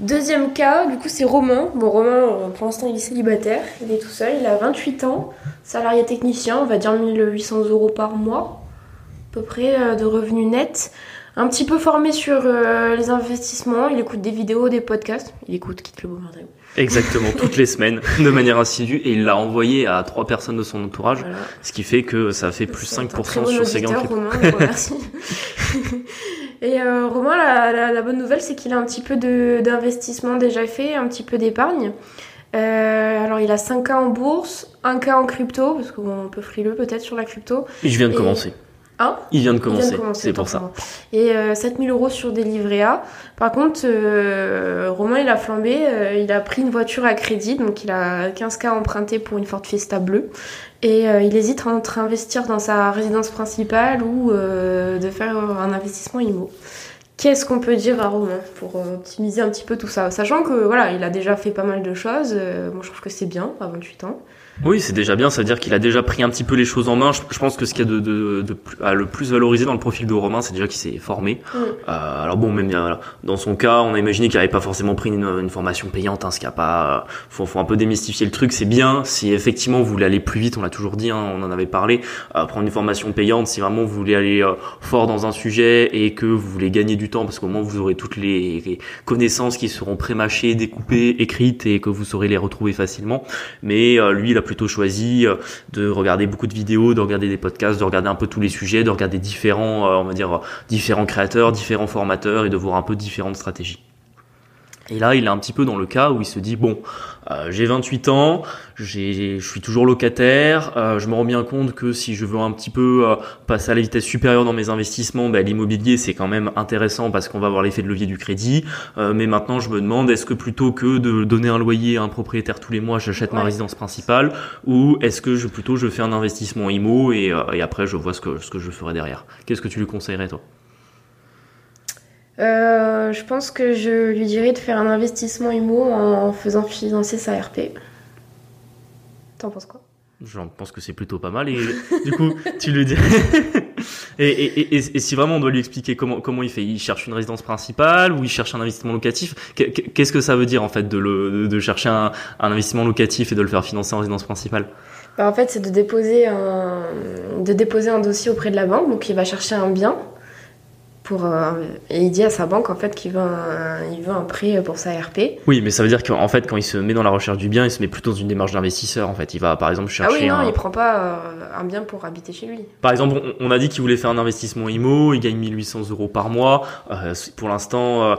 Speaker 2: Deuxième cas, du coup, c'est Romain. Bon, Romain, euh, pour l'instant, il est célibataire, il est tout seul, il a 28 ans, salarié technicien, on va dire 1800 euros par mois, à peu près euh, de revenus nets. Un petit peu formé sur euh, les investissements, il écoute des vidéos, des podcasts, il écoute Quitte le beau
Speaker 1: Exactement, toutes les semaines, de manière assidue, et il l'a envoyé à trois personnes de son entourage, ce qui fait que ça fait plus 5% sur ses gains.
Speaker 2: Romain, merci. Et euh, Romain, la, bonne nouvelle, c'est qu'il a un petit peu d'investissement déjà fait, un petit peu d'épargne. Euh, alors, il a 5 cas en bourse, un cas en crypto, parce qu'on peut frileux peut-être sur la crypto.
Speaker 1: Et je viens de commencer.
Speaker 2: Hein
Speaker 1: Il vient de commencer, c'est pour ça.
Speaker 2: Et euh, 7000 euros sur des livrets A. Par contre, euh, Romain, il a flambé. euh, il a pris une voiture à crédit. Donc, il a 15K emprunté pour une Ford Fiesta bleue. Et euh, il hésite entre investir dans sa résidence principale ou euh, de faire un investissement IMO. Qu'est-ce qu'on peut dire à Romain pour euh, optimiser un petit peu tout ça? Sachant que voilà, il a déjà fait pas mal de choses. euh, moi, je trouve que c'est bien à 28 ans.
Speaker 1: Oui, c'est déjà bien, ça veut dire qu'il a déjà pris un petit peu les choses en main. Je, je pense que ce qu'il y a de, de, de à le plus valorisé dans le profil de Romain, c'est déjà qu'il s'est formé.
Speaker 2: Mm.
Speaker 1: Euh, alors bon, même dans son cas, on a imaginé qu'il n'avait pas forcément pris une, une formation payante, hein, ce qui a pas, faut, faut un peu démystifier le truc. C'est bien si effectivement vous voulez aller plus vite, on l'a toujours dit, hein, on en avait parlé. euh, prendre une formation payante, si vraiment vous voulez aller euh, fort dans un sujet et que vous voulez gagner du temps, parce qu'au où vous aurez toutes les, les connaissances qui seront prémâchées, découpées, écrites et que vous saurez les retrouver facilement. Mais euh, lui, il a plutôt choisi euh, de regarder beaucoup de vidéos, de regarder des podcasts, de regarder un peu tous les sujets, de regarder différents, euh, on va dire, différents créateurs, différents formateurs et de voir un peu différentes stratégies. Et là, il est un petit peu dans le cas où il se dit bon, euh, j'ai 28 ans, j'ai, je suis toujours locataire, euh, je me rends bien compte que si je veux un petit peu euh, passer à la vitesse supérieure dans mes investissements, ben, l'immobilier c'est quand même intéressant parce qu'on va avoir l'effet de levier du crédit. Euh, mais maintenant, je me demande est-ce que plutôt que de donner un loyer à un propriétaire tous les mois, j'achète ma résidence principale, ou est-ce que je plutôt je fais un investissement IMO et, euh, et après je vois ce que ce que je ferai derrière? Qu'est-ce que tu lui conseillerais toi?
Speaker 2: Euh, je pense que je lui dirais de faire un investissement IMO en faisant financer sa RP. T'en penses quoi?
Speaker 1: J'en pense que c'est plutôt pas mal et du coup tu lui dis et, et, et, et- et si vraiment on doit lui expliquer comment comment il fait il cherche une résidence principale ou il cherche un investissement locatif Qu'est- qu'est-ce que ça veut dire en fait de le de chercher un, un investissement locatif et de le faire financer en résidence principale?
Speaker 2: Bah, En fait, c'est de déposer un de déposer un dossier auprès de la banque. Donc, il va chercher un bien pour euh, et il dit à sa banque en fait qu'il veut un, il veut un prêt pour sa RP.
Speaker 1: Oui mais ça veut dire qu'en fait quand il se met dans la recherche du bien il se met plutôt dans une démarche d'investisseur en fait il va par exemple
Speaker 2: Ah
Speaker 1: chercher
Speaker 2: oui, non,
Speaker 1: un
Speaker 2: il prend pas euh, un bien pour habiter chez lui.
Speaker 1: Par exemple, on, on a dit qu'il voulait faire un investissement IMO, il gagne 1800 euros par mois. Euh, pour l'instant,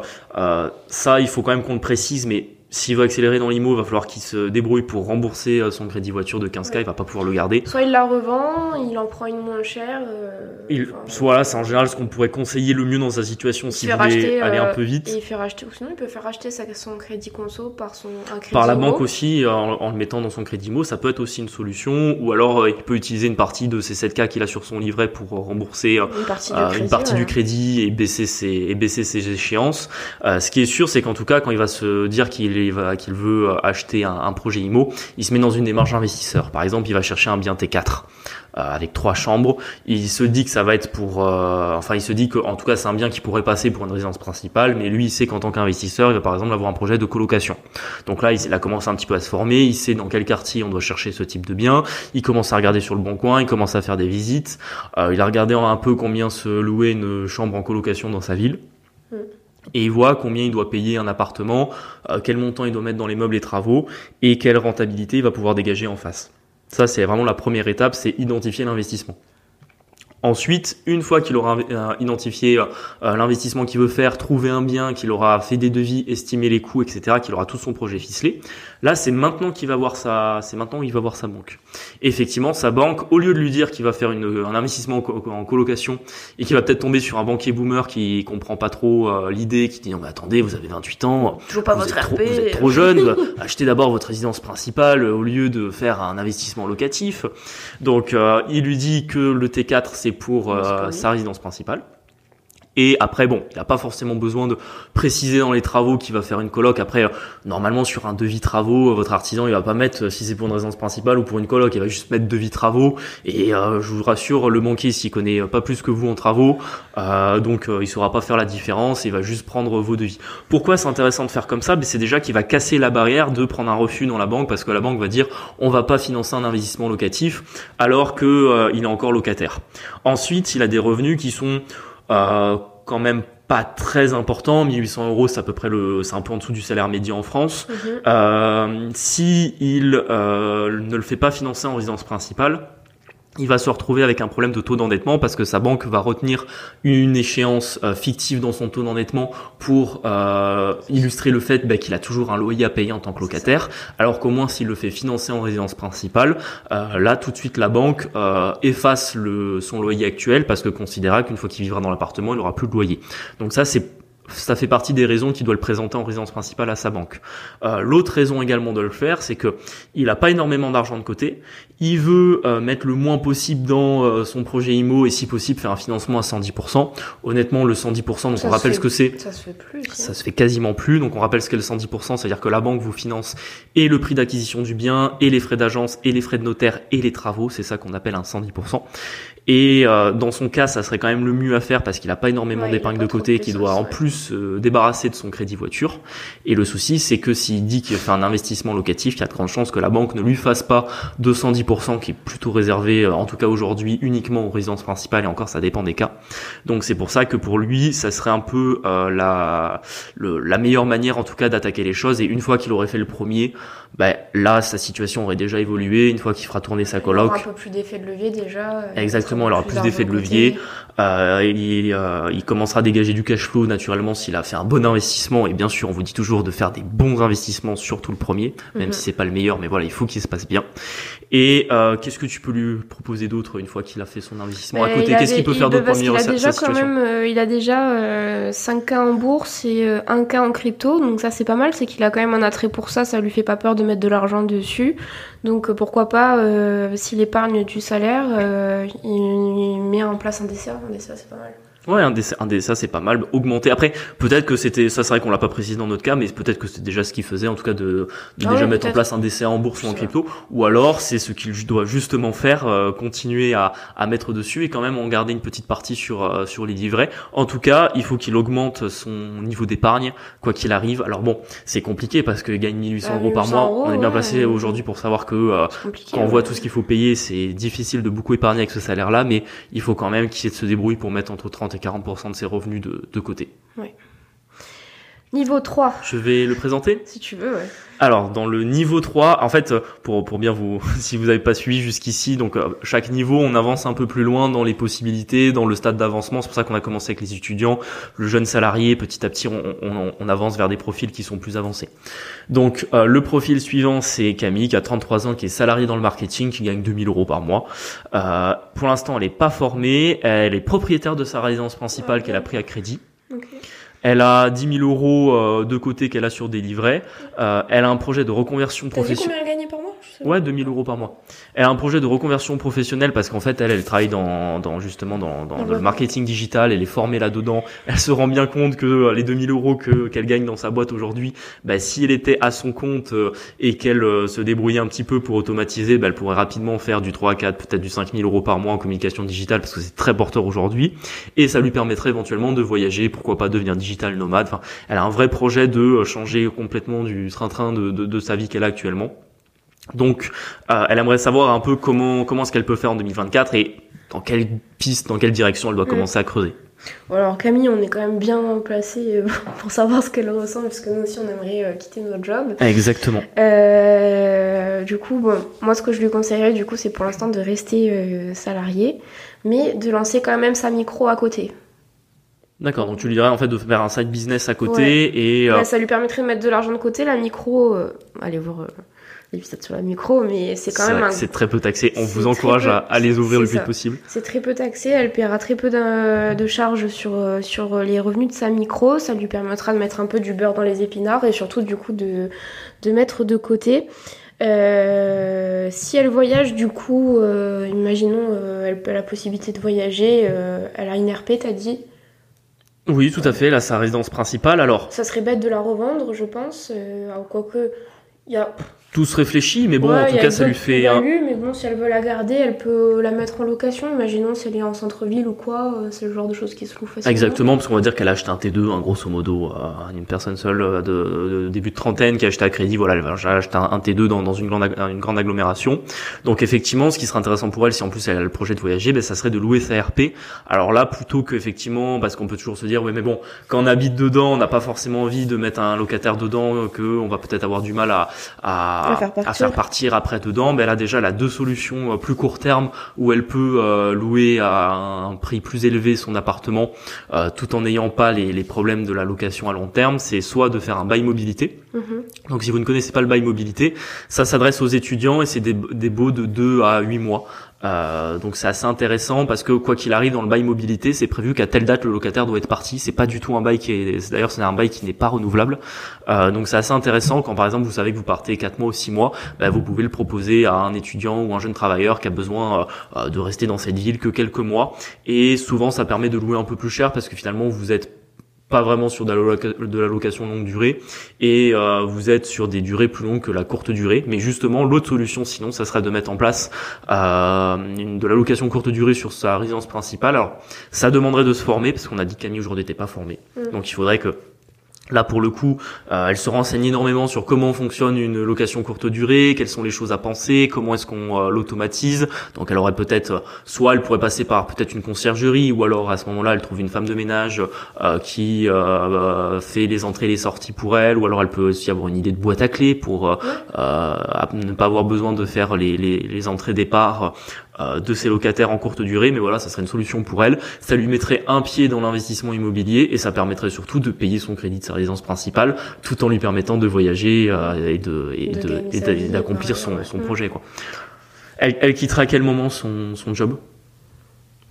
Speaker 1: ça, il faut quand même qu'on le précise, mais s'il veut accélérer dans l'IMO, il va falloir qu'il se débrouille pour rembourser euh, son crédit voiture de 15K, il va pas pouvoir le garder.
Speaker 2: Soit il la revend, il en prend une moins chère. euh,
Speaker 1: Il,
Speaker 2: enfin,
Speaker 1: soit là, c'est en général ce qu'on pourrait conseiller le mieux dans sa situation
Speaker 2: Il
Speaker 1: si
Speaker 2: fait
Speaker 1: vous voulez
Speaker 2: racheter,
Speaker 1: aller
Speaker 2: euh,
Speaker 1: un peu vite.
Speaker 2: Et il fait racheter, ou sinon il peut faire racheter son crédit conso par son un crédit
Speaker 1: Par la
Speaker 2: IMO.
Speaker 1: banque aussi, en, en le mettant dans son crédit IMO, ça peut être aussi une solution. Ou alors, il peut utiliser une partie de ces 7K qu'il a sur son livret pour rembourser
Speaker 2: Une partie, du
Speaker 1: euh,
Speaker 2: crédit,
Speaker 1: une partie
Speaker 2: ouais.
Speaker 1: du crédit et baisser ses et baisser ses échéances. Euh, ce qui est sûr, c'est qu'en tout cas, quand il va se dire qu'il est- qu'il veut acheter un, un projet IMO, il se met dans une démarche investisseur. Par exemple, il va chercher un bien T4 euh, avec trois chambres. Il se dit que ça va être pour, euh, enfin, il se dit que en tout cas, c'est un bien qui pourrait passer pour une résidence principale, mais lui, il sait qu'en tant qu'investisseur, il va par exemple avoir un projet de colocation. Donc là, il, a commencé un petit peu à se former. Il sait dans quel quartier on doit chercher ce type de bien. Il commence à regarder sur le bon coin. Il commence à faire des visites. Euh, il a regardé un peu combien se louer une chambre en colocation dans sa ville.
Speaker 2: Mm.
Speaker 1: Et il voit combien il doit payer un appartement, euh, quel montant il doit mettre dans les meubles et travaux, et quelle rentabilité il va pouvoir dégager en face. Ça, c'est vraiment la première étape, c'est identifier l'investissement. Ensuite, une fois qu'il aura euh, identifié euh, l'investissement qu'il veut faire, trouvé un bien, qu'il aura fait des devis, estimé les coûts, etc., qu'il aura tout son projet ficelé, là, c'est maintenant qu'il va voir sa, c'est maintenant qu'il va voir sa banque. Effectivement, sa banque, au lieu de lui dire qu'il va faire une, un investissement en, co- en colocation et qu'il va peut-être tomber sur un banquier boomer qui comprend pas trop euh, l'idée, qui dit non mais attendez, vous avez 28 ans,
Speaker 2: Toujours pas
Speaker 1: vous,
Speaker 2: votre
Speaker 1: êtes trop, vous êtes trop jeune, achetez d'abord votre résidence principale euh, au lieu de faire un investissement locatif. Donc euh, il lui dit que le T4 c'est pour euh, sa résidence principale. Et après, bon, il n'a pas forcément besoin de préciser dans les travaux qu'il va faire une coloc. Après, euh, normalement, sur un devis travaux, euh, votre artisan, il va pas mettre euh, si c'est pour une résidence principale ou pour une coloc, il va juste mettre devis travaux. Et euh, je vous rassure, le banquier, s'il connaît pas plus que vous en travaux, donc euh, il saura pas faire la différence, il va juste prendre vos devis. Pourquoi c'est intéressant de faire comme ça? Ben, C'est déjà qu'il va casser la barrière de prendre un refus dans la banque parce que la banque va dire on va pas financer un investissement locatif alors que euh, il est encore locataire. Ensuite, il a des revenus qui sont euh, quand même pas très importants. 1800 euros, c'est à peu près le, c'est un peu en dessous du salaire médian en France.
Speaker 2: Mhm.
Speaker 1: Euh, si il euh, ne le fait pas financer en résidence principale, il va se retrouver avec un problème de taux d'endettement parce que sa banque va retenir une échéance euh, fictive dans son taux d'endettement pour euh, illustrer le fait bah, qu'il a toujours un loyer à payer en tant que locataire, alors qu'au moins s'il le fait financer en résidence principale, euh, là tout de suite la banque efface le, son loyer actuel parce que considérera qu'une fois qu'il vivra dans l'appartement, il aura plus de loyer. Donc ça c'est ça fait partie des raisons qu'il doit le présenter en résidence principale à sa banque. Euh, L'autre raison également de le faire, c'est que il a pas énormément d'argent de côté. Il veut euh, mettre le moins possible dans euh, son projet IMO et si possible faire un financement à 110%. Honnêtement, le 110%, donc on rappelle ce que c'est.
Speaker 2: Ça se fait plus.
Speaker 1: Ça se fait quasiment plus. Donc on rappelle ce qu'est le 110%, c'est-à-dire que la banque vous finance et le prix d'acquisition du bien, et les frais d'agence, et les frais de notaire, et les travaux. C'est ça qu'on appelle un 110%. Et euh, dans son cas, ça serait quand même le mieux à faire parce qu'il a pas énormément d'épingle de côté et qu'il doit en plus se débarrasser de son crédit voiture. Et le souci, c'est que s'il dit qu'il fait un investissement locatif, il y a de grandes chances que la banque ne lui fasse pas 210% qui est plutôt réservé, euh, en tout cas aujourd'hui, uniquement aux résidences principales et encore ça dépend des cas. Donc c'est pour ça que pour lui, ça serait un peu euh, la, la meilleure manière en tout cas d'attaquer les choses. Et une fois qu'il aurait fait le premier, bah, là sa situation aurait déjà évolué. Une fois qu'il fera tourner sa coloc,
Speaker 2: un peu plus d'effet de levier déjà.
Speaker 1: Exactement, il aura plus d'effet de levier. Euh, il, euh, il, commencera à dégager du cash flow naturellement s'il a fait un bon investissement. Et bien sûr, on vous dit toujours de faire des bons investissements, surtout le premier, même mhm. si c'est pas le meilleur. Mais voilà, il faut qu'il se passe bien. Et euh, qu'est-ce que tu peux lui proposer d'autre une fois qu'il a fait son investissement à ben, côté? Qu'est-ce qu'il peut faire d'autre pour
Speaker 2: améliorer sa, déjà quand même, euh, Il a déjà euh, 5 cas en bourse et euh, un cas en crypto, donc ça c'est pas mal. C'est qu'il a quand même un attrait pour ça. Ça lui fait pas peur de mettre de l'argent dessus. Donc euh, pourquoi pas, s'il épargne du salaire, il, il, met en place un DCA. Un DCA c'est pas mal.
Speaker 1: Ouais, un DSA, un ça c'est pas mal. Augmenter. Après, peut-être que c'était, ça c'est vrai qu'on l'a pas précisé dans notre cas, mais peut-être que c'est déjà ce qu'il faisait, en tout cas de, de ah déjà mettre en place un DCA en bourse ou en crypto. Ou alors c'est ce qu'il doit justement faire, euh, continuer à, à mettre dessus et quand même en garder une petite partie sur euh, sur les livrets. En tout cas, il faut qu'il augmente son niveau d'épargne, quoi qu'il arrive. Alors bon, c'est compliqué parce qu'il gagne 1800 euros par mois. on est bien placé aujourd'hui pour savoir que euh, quand on voit tout ce qu'il faut payer, c'est difficile de beaucoup épargner avec ce salaire-là, mais il faut quand même qu'il se débrouiller pour mettre entre 30 et 40% de ses revenus de, de côté.
Speaker 2: Niveau 3.
Speaker 1: Je vais le présenter
Speaker 2: Si tu veux, ouais.
Speaker 1: Alors, dans le niveau 3, en fait, pour, pour bien vous, si vous n'avez pas suivi jusqu'ici, donc euh, chaque niveau, on avance un peu plus loin dans les possibilités, dans le stade d'avancement. C'est pour ça qu'on a commencé avec les étudiants, le jeune salarié, petit à petit, on, on, on avance vers des profils qui sont plus avancés. Donc, euh, le profil suivant, c'est Camille, qui a 33 ans, qui est salariée dans le marketing, qui gagne 2000 euros par mois. Euh, pour l'instant, elle n'est pas formée, elle est propriétaire de sa résidence principale qu'elle a pris à crédit. Okay. Elle a 10 000 euros euh, de côté qu'elle a sur des livrets. Euh, elle a un projet de reconversion professionnelle. Ouais, 2000 euros par mois. Elle a un projet de reconversion professionnelle parce qu'en fait, elle, elle travaille dans, dans justement dans, dans, le marketing digital. Elle est formée là-dedans. Elle se rend bien compte que euh, les 2000 euros que qu'elle gagne dans sa boîte aujourd'hui, bah, si elle était à son compte euh, et qu'elle euh, se débrouillait un petit peu pour automatiser, bah, elle pourrait rapidement faire du 3 à 4, peut-être du 5000 euros par mois en communication digitale parce que c'est très porteur aujourd'hui. Et ça lui permettrait éventuellement de voyager, pourquoi pas devenir digital nomade. Enfin, elle a un vrai projet de changer complètement du train-train de, de, de sa vie qu'elle a actuellement. Donc, euh, elle aimerait savoir un peu comment comment est-ce qu'elle peut faire en 2024 et dans quelle piste, dans quelle direction elle doit mm. commencer à creuser.
Speaker 2: Alors Camille, on est quand même bien placé euh, pour savoir ce qu'elle ressent, parce que nous aussi on aimerait euh, quitter notre job.
Speaker 1: Exactement.
Speaker 2: Euh, du coup, bon, moi ce que je lui conseillerais du coup, c'est pour l'instant de rester euh, salarié, mais de lancer quand même sa micro à côté.
Speaker 1: D'accord, donc tu lui dirais en fait de faire un side business à côté et...
Speaker 2: Ouais, ça lui permettrait de mettre de l'argent de côté, la micro, allez voir peut-être sur la micro, mais c'est quand même.
Speaker 1: C'est très peu taxé. On vous encourage à, les ouvrir le plus vite possible.
Speaker 2: C'est très peu taxé. Elle paiera très peu de, charges sur, sur les revenus de sa micro. Ça lui permettra de mettre un peu du beurre dans les épinards et surtout du coup de, de mettre de côté. Euh, si elle voyage, du coup, euh, imaginons, euh, elle a la possibilité de voyager. elle a une RP, t'as dit?
Speaker 1: Oui, tout à fait. Là, sa résidence principale. Alors.
Speaker 2: Ça serait bête de la revendre, je pense. quoique, il y a
Speaker 1: tout se réfléchit, mais bon, en tout cas, ça lui fait.
Speaker 2: Un... mais bon, si elle veut la garder, elle peut la mettre en location. Imaginons si elle est en centre-ville ou quoi, euh, c'est le genre de choses qui se louent facilement.
Speaker 1: Exactement, parce qu'on va dire qu'elle a acheté un T2, un grosso modo, euh, une personne seule euh, de, de, début de trentaine qui a acheté à crédit. Voilà, elle va acheter un, T2 dans, dans une, grande, une grande agglomération. Donc, effectivement, ce qui serait intéressant pour elle, si en plus elle a le projet de voyager, ben, ça serait de louer sa RP. Alors là, plutôt qu'effectivement, parce qu'on peut toujours se dire, oui, mais bon, quand on habite dedans, on n'a pas forcément envie de mettre un locataire dedans, que on va peut-être avoir du mal à, à à, faire, partir. après dedans, ben elle a déjà la deux solutions plus court terme où elle peut louer à un prix plus élevé son appartement tout en n'ayant pas les, les, problèmes de la location à long terme. C'est soit de faire un bail mobilité. Mm-hmm. Donc si vous ne connaissez pas le bail mobilité, ça s'adresse aux étudiants et c'est des, des baux de 2 à 8 mois. Euh, donc c'est assez intéressant parce que quoi qu'il arrive dans le bail mobilité, c'est prévu qu'à telle date le locataire doit être parti. C'est pas du tout un bail qui est, d'ailleurs c'est un bail qui n'est pas renouvelable. Euh, donc c'est assez intéressant quand par exemple vous savez que vous partez 4 mois ou 6 mois, bah, vous pouvez le proposer à un étudiant ou un jeune travailleur qui a besoin euh, de rester dans cette ville que quelques mois. Et souvent ça permet de louer un peu plus cher parce que finalement vous êtes pas vraiment sur de la, location longue durée et euh, vous êtes sur des durées plus longues que la courte durée. Mais justement, l'autre solution, sinon, ça serait de mettre en place euh, une, de la location courte durée sur sa résidence principale. Alors, ça demanderait de se former parce qu'on a dit que Camille aujourd'hui n'était pas formée. Mm. Donc, il faudrait que Là, pour le coup, euh, elle se renseigne énormément sur comment fonctionne une location courte durée, quelles sont les choses à penser, comment est-ce qu'on euh, l'automatise. Donc, elle aurait peut-être, euh, soit elle pourrait passer par peut-être une conciergerie, ou alors à ce moment-là, elle trouve une femme de ménage qui fait les entrées et les sorties pour elle, ou alors elle peut aussi avoir une idée de boîte à clés pour ne pas avoir besoin de faire les, les, les entrées départ euh, de ses locataires en courte durée, mais voilà, ça serait une solution pour elle. Ça lui mettrait un pied dans l'investissement immobilier et ça permettrait surtout de payer son crédit de sa résidence principale, tout en lui permettant de voyager euh, et de et d'accomplir son, son projet quoi. Elle, elle quittera à quel moment son, son job?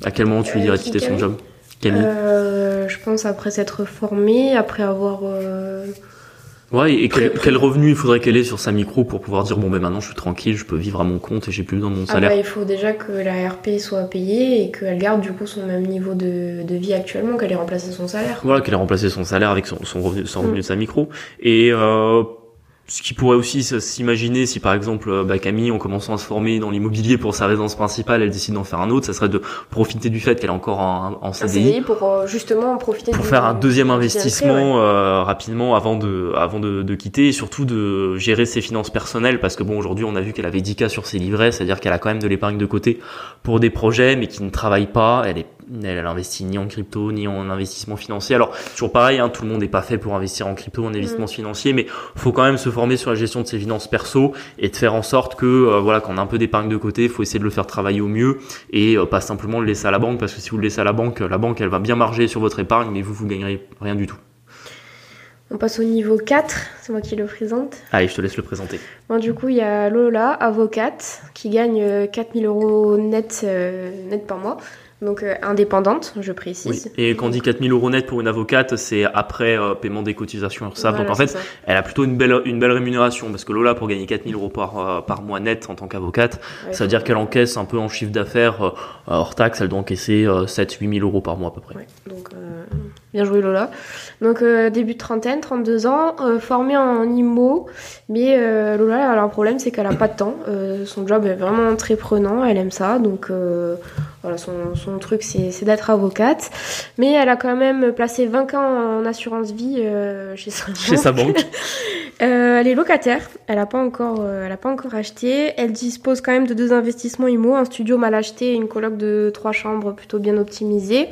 Speaker 1: À quel moment tu lui dirais de quitter son job?
Speaker 2: Camille? Euh, Je pense après s'être formée, après avoir
Speaker 1: Ouais, et quel, revenu il faudrait qu'elle ait sur sa micro pour pouvoir dire bon ben maintenant je suis tranquille, je peux vivre à mon compte et j'ai plus besoin de mon ah salaire.
Speaker 2: bah, il faut déjà que la RP soit payée et qu'elle garde du coup son même niveau de, de vie actuellement, qu'elle ait remplacé son salaire.
Speaker 1: Voilà, qu'elle ait remplacé son salaire avec son, son revenu, son revenu mm. de sa micro. Et euh, ce qui pourrait aussi s'imaginer si par exemple euh, bah, Camille en commençant à se former dans l'immobilier pour sa résidence principale elle décide d'en faire un autre ça serait de profiter du fait qu'elle est encore en, en CDI,
Speaker 2: pour euh, justement profiter
Speaker 1: pour faire un deuxième investissement euh, rapidement avant de avant de, de, quitter et surtout de gérer ses finances personnelles parce que bon aujourd'hui on a vu qu'elle avait 10 cas sur ses livrets c'est à dire qu'elle a quand même de l'épargne de côté pour des projets mais qui ne travaille pas elle est elle, investit ni en crypto ni en investissement financier. Alors toujours pareil, hein, tout le monde n'est pas fait pour investir en crypto, en investissement mm. financier, mais faut quand même se former sur la gestion de ses finances perso et de faire en sorte que euh, voilà, quand on a un peu d'épargne de côté, faut essayer de le faire travailler au mieux et euh, pas simplement le laisser à la banque parce que si vous le laissez à la banque, la banque elle va bien marger sur votre épargne, mais vous vous gagnerez rien du tout.
Speaker 2: On passe au niveau 4, c'est moi qui le présente.
Speaker 1: Allez, je te laisse le présenter.
Speaker 2: Bon, du coup, il y a Lola, avocate, qui gagne 4000 euh, euros net, net par mois donc euh, indépendante, je précise.
Speaker 1: Et quand on dit 4000 euros net pour une avocate, c'est après euh, paiement des cotisations URSAF. donc en fait, elle a plutôt une belle, une belle rémunération parce que Lola, pour gagner 4000 euros par, euh, par mois net en tant qu'avocate, ça veut dire qu'elle encaisse un peu en chiffre d'affaires hors taxe, elle doit encaisser 7-8 000 euros par mois à peu près.
Speaker 2: donc bien joué Lola. Donc début de trentaine, 32 ans, formée en IMO, mais Lola, elle a un problème, c'est qu'elle a pas de temps. son job est vraiment très prenant, elle aime ça, donc voilà, son, son truc, c'est d'être avocate. Mais elle a quand même placé 20 ans en assurance vie euh, chez, sa
Speaker 1: chez sa banque.
Speaker 2: euh, elle est locataire. Elle n'a pas, encore, euh, elle a pas encore acheté. Elle dispose quand même de deux investissements IMO, un studio mal acheté et une coloc de trois chambres plutôt bien optimisée.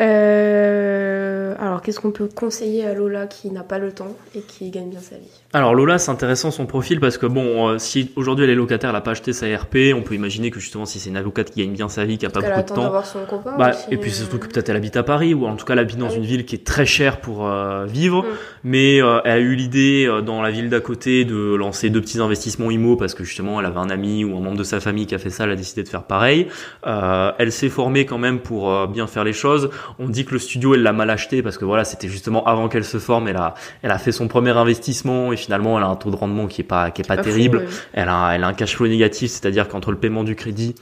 Speaker 2: Euh, alors, qu'est-ce qu'on peut conseiller à Lola qui n'a pas le temps et qui gagne bien sa vie?
Speaker 1: Alors, Lola, c'est intéressant son profil parce que, bon, euh, si aujourd'hui elle est locataire, elle n'a pas acheté sa RP, on peut imaginer que justement, si c'est une avocate qui gagne bien sa vie, qui n'a pas beaucoup de temps.
Speaker 2: Son copain
Speaker 1: bah, et puis, c'est surtout que peut-être elle habite à Paris ou en tout cas, elle habite dans ah une ville qui est très chère pour euh, vivre. Mm. Mais elle a eu l'idée dans la ville d'à côté de lancer deux petits investissements IMO parce que justement, elle avait un ami ou un membre de sa famille qui a fait ça, elle a décidé de faire pareil. elle s'est formée quand même pour bien faire les choses. On dit que le studio, elle l'a mal acheté parce que voilà, c'était justement avant qu'elle se forme. Elle a, elle a fait son premier investissement et finalement, elle a un taux de rendement qui est pas, qui est pas, terrible. Elle a, elle a un cash flow négatif, c'est-à-dire qu'entre le paiement du crédit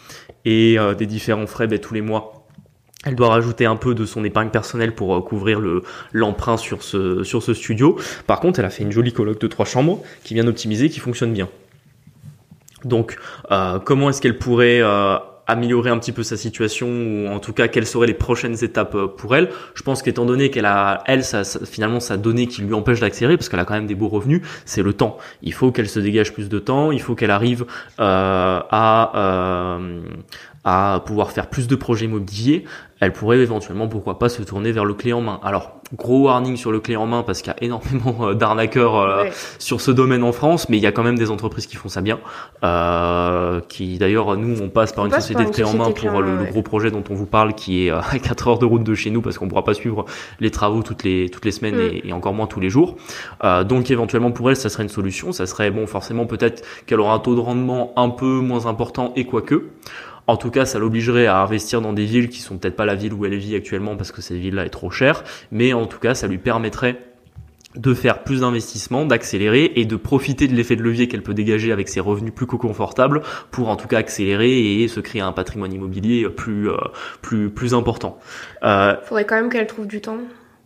Speaker 1: et euh, des différents frais, ben, tous les mois, elle doit rajouter un peu de son épargne personnelle pour euh, couvrir le l'emprunt sur ce sur ce studio. Par contre, elle a fait une jolie coloc de trois chambres qui vient d'optimiser, qui fonctionne bien. Donc, euh, comment est-ce qu'elle pourrait améliorer un petit peu sa situation ou en tout cas quelles seraient les prochaines étapes euh, pour elle. Je pense qu'étant donné qu'elle a elle finalement sa donnée qui lui empêche d'accélérer parce qu'elle a quand même des beaux revenus, c'est le temps. Il faut qu'elle se dégage plus de temps, il faut qu'elle arrive euh, à euh, à pouvoir faire plus de projets immobiliers elle pourrait éventuellement, pourquoi pas, se tourner vers le clé en main. Alors, gros warning sur le clé en main parce qu'il y a énormément euh, d'arnaqueurs euh, sur ce domaine en France, mais il y a quand même des entreprises qui font ça bien. Euh, qui d'ailleurs, nous, on passe par une société de clé en main pour le, gros projet dont on vous parle, qui est à 4 heures de route de chez nous parce qu'on pourra pas suivre les travaux toutes les toutes les semaines mm. et, encore moins tous les jours. donc éventuellement pour elle, ça serait une solution. Ça serait bon, forcément peut-être qu'elle aura un taux de rendement un peu moins important et quoique. En tout cas, ça l'obligerait à investir dans des villes qui sont peut-être pas la ville où elle vit actuellement parce que cette ville-là est trop chère, mais en tout cas, ça lui permettrait de faire plus d'investissements, d'accélérer et de profiter de l'effet de levier qu'elle peut dégager avec ses revenus plus confortables pour en tout cas accélérer et se créer un patrimoine immobilier plus euh, plus plus important.
Speaker 2: Euh, Faudrait quand même qu'elle trouve du temps.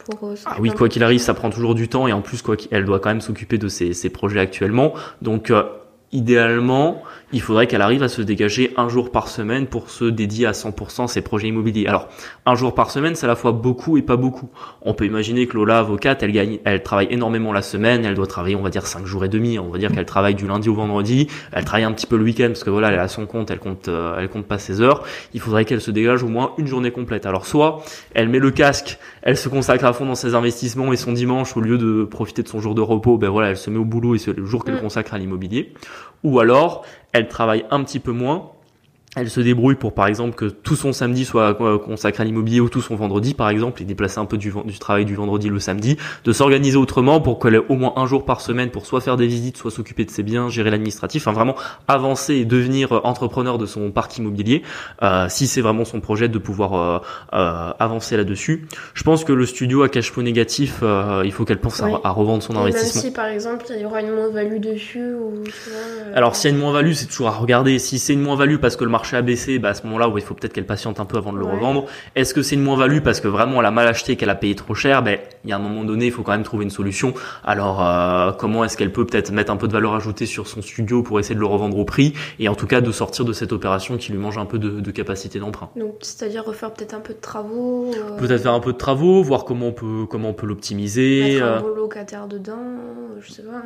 Speaker 2: Pour euh,
Speaker 1: ah oui, quoi qu'il arrive, ça prend toujours du temps et en plus, quoi elle doit quand même s'occuper de ses, ses, projets actuellement. Donc, euh, idéalement, il faudrait qu'elle arrive à se dégager un jour par semaine pour se dédier à 100% ses projets immobiliers. Alors, un jour par semaine, c'est à la fois beaucoup et pas beaucoup. On peut imaginer que Lola, avocate, elle gagne, elle travaille énormément la semaine, elle doit travailler, on va dire, 5 jours et demi. On va dire qu'elle travaille du lundi au vendredi, elle travaille un petit peu le week-end parce que voilà, elle a son compte, elle compte, euh, elle compte pas ses heures. Il faudrait qu'elle se dégage au moins une journée complète. Alors, soit elle met le casque, elle se consacre à fond dans ses investissements et son dimanche, au lieu de profiter de son jour de repos, ben voilà, elle se met au boulot et c'est le jour qu'elle mm. consacre à l'immobilier. Ou alors, elle travaille un petit peu moins elle se débrouille pour par exemple que tout son samedi soit euh, consacré à l'immobilier ou tout son vendredi par exemple et déplacer un peu du, du travail du vendredi le samedi, de s'organiser autrement pour qu'elle ait au moins un jour par semaine pour soit faire des visites, soit s'occuper de ses biens, gérer l'administratif, enfin vraiment avancer et devenir euh, entrepreneur de son parc immobilier, euh, si c'est vraiment son projet de pouvoir euh, euh, avancer là-dessus. Je pense que le studio à cash flow négatif, il faut qu'elle pense à, revendre son investissement.
Speaker 2: Même si par exemple il y aura une moins-value dessus ou
Speaker 1: Alors s'il y a une moins-value, c'est toujours à regarder. Si c'est une moins-value parce que le marché a baissé, bah à ce moment-là, où il faut peut-être qu'elle patiente un peu avant de le revendre. Est-ce que c'est une moins-value parce que vraiment elle a mal acheté, qu'elle a payé trop cher? Ben, il y a un moment donné, il faut quand même trouver une solution. Alors, euh, comment est-ce qu'elle peut peut-être mettre un peu de valeur ajoutée sur son studio pour essayer de le revendre au prix et en tout cas de sortir de cette opération qui lui mange un peu de, capacité d'emprunt?
Speaker 2: Donc, c'est-à-dire refaire peut-être un peu de travaux.
Speaker 1: Euh, peut-être faire un peu de travaux, voir comment on peut comment on peut l'optimiser.
Speaker 2: Mettre un euh. beau locataire dedans, je sais pas.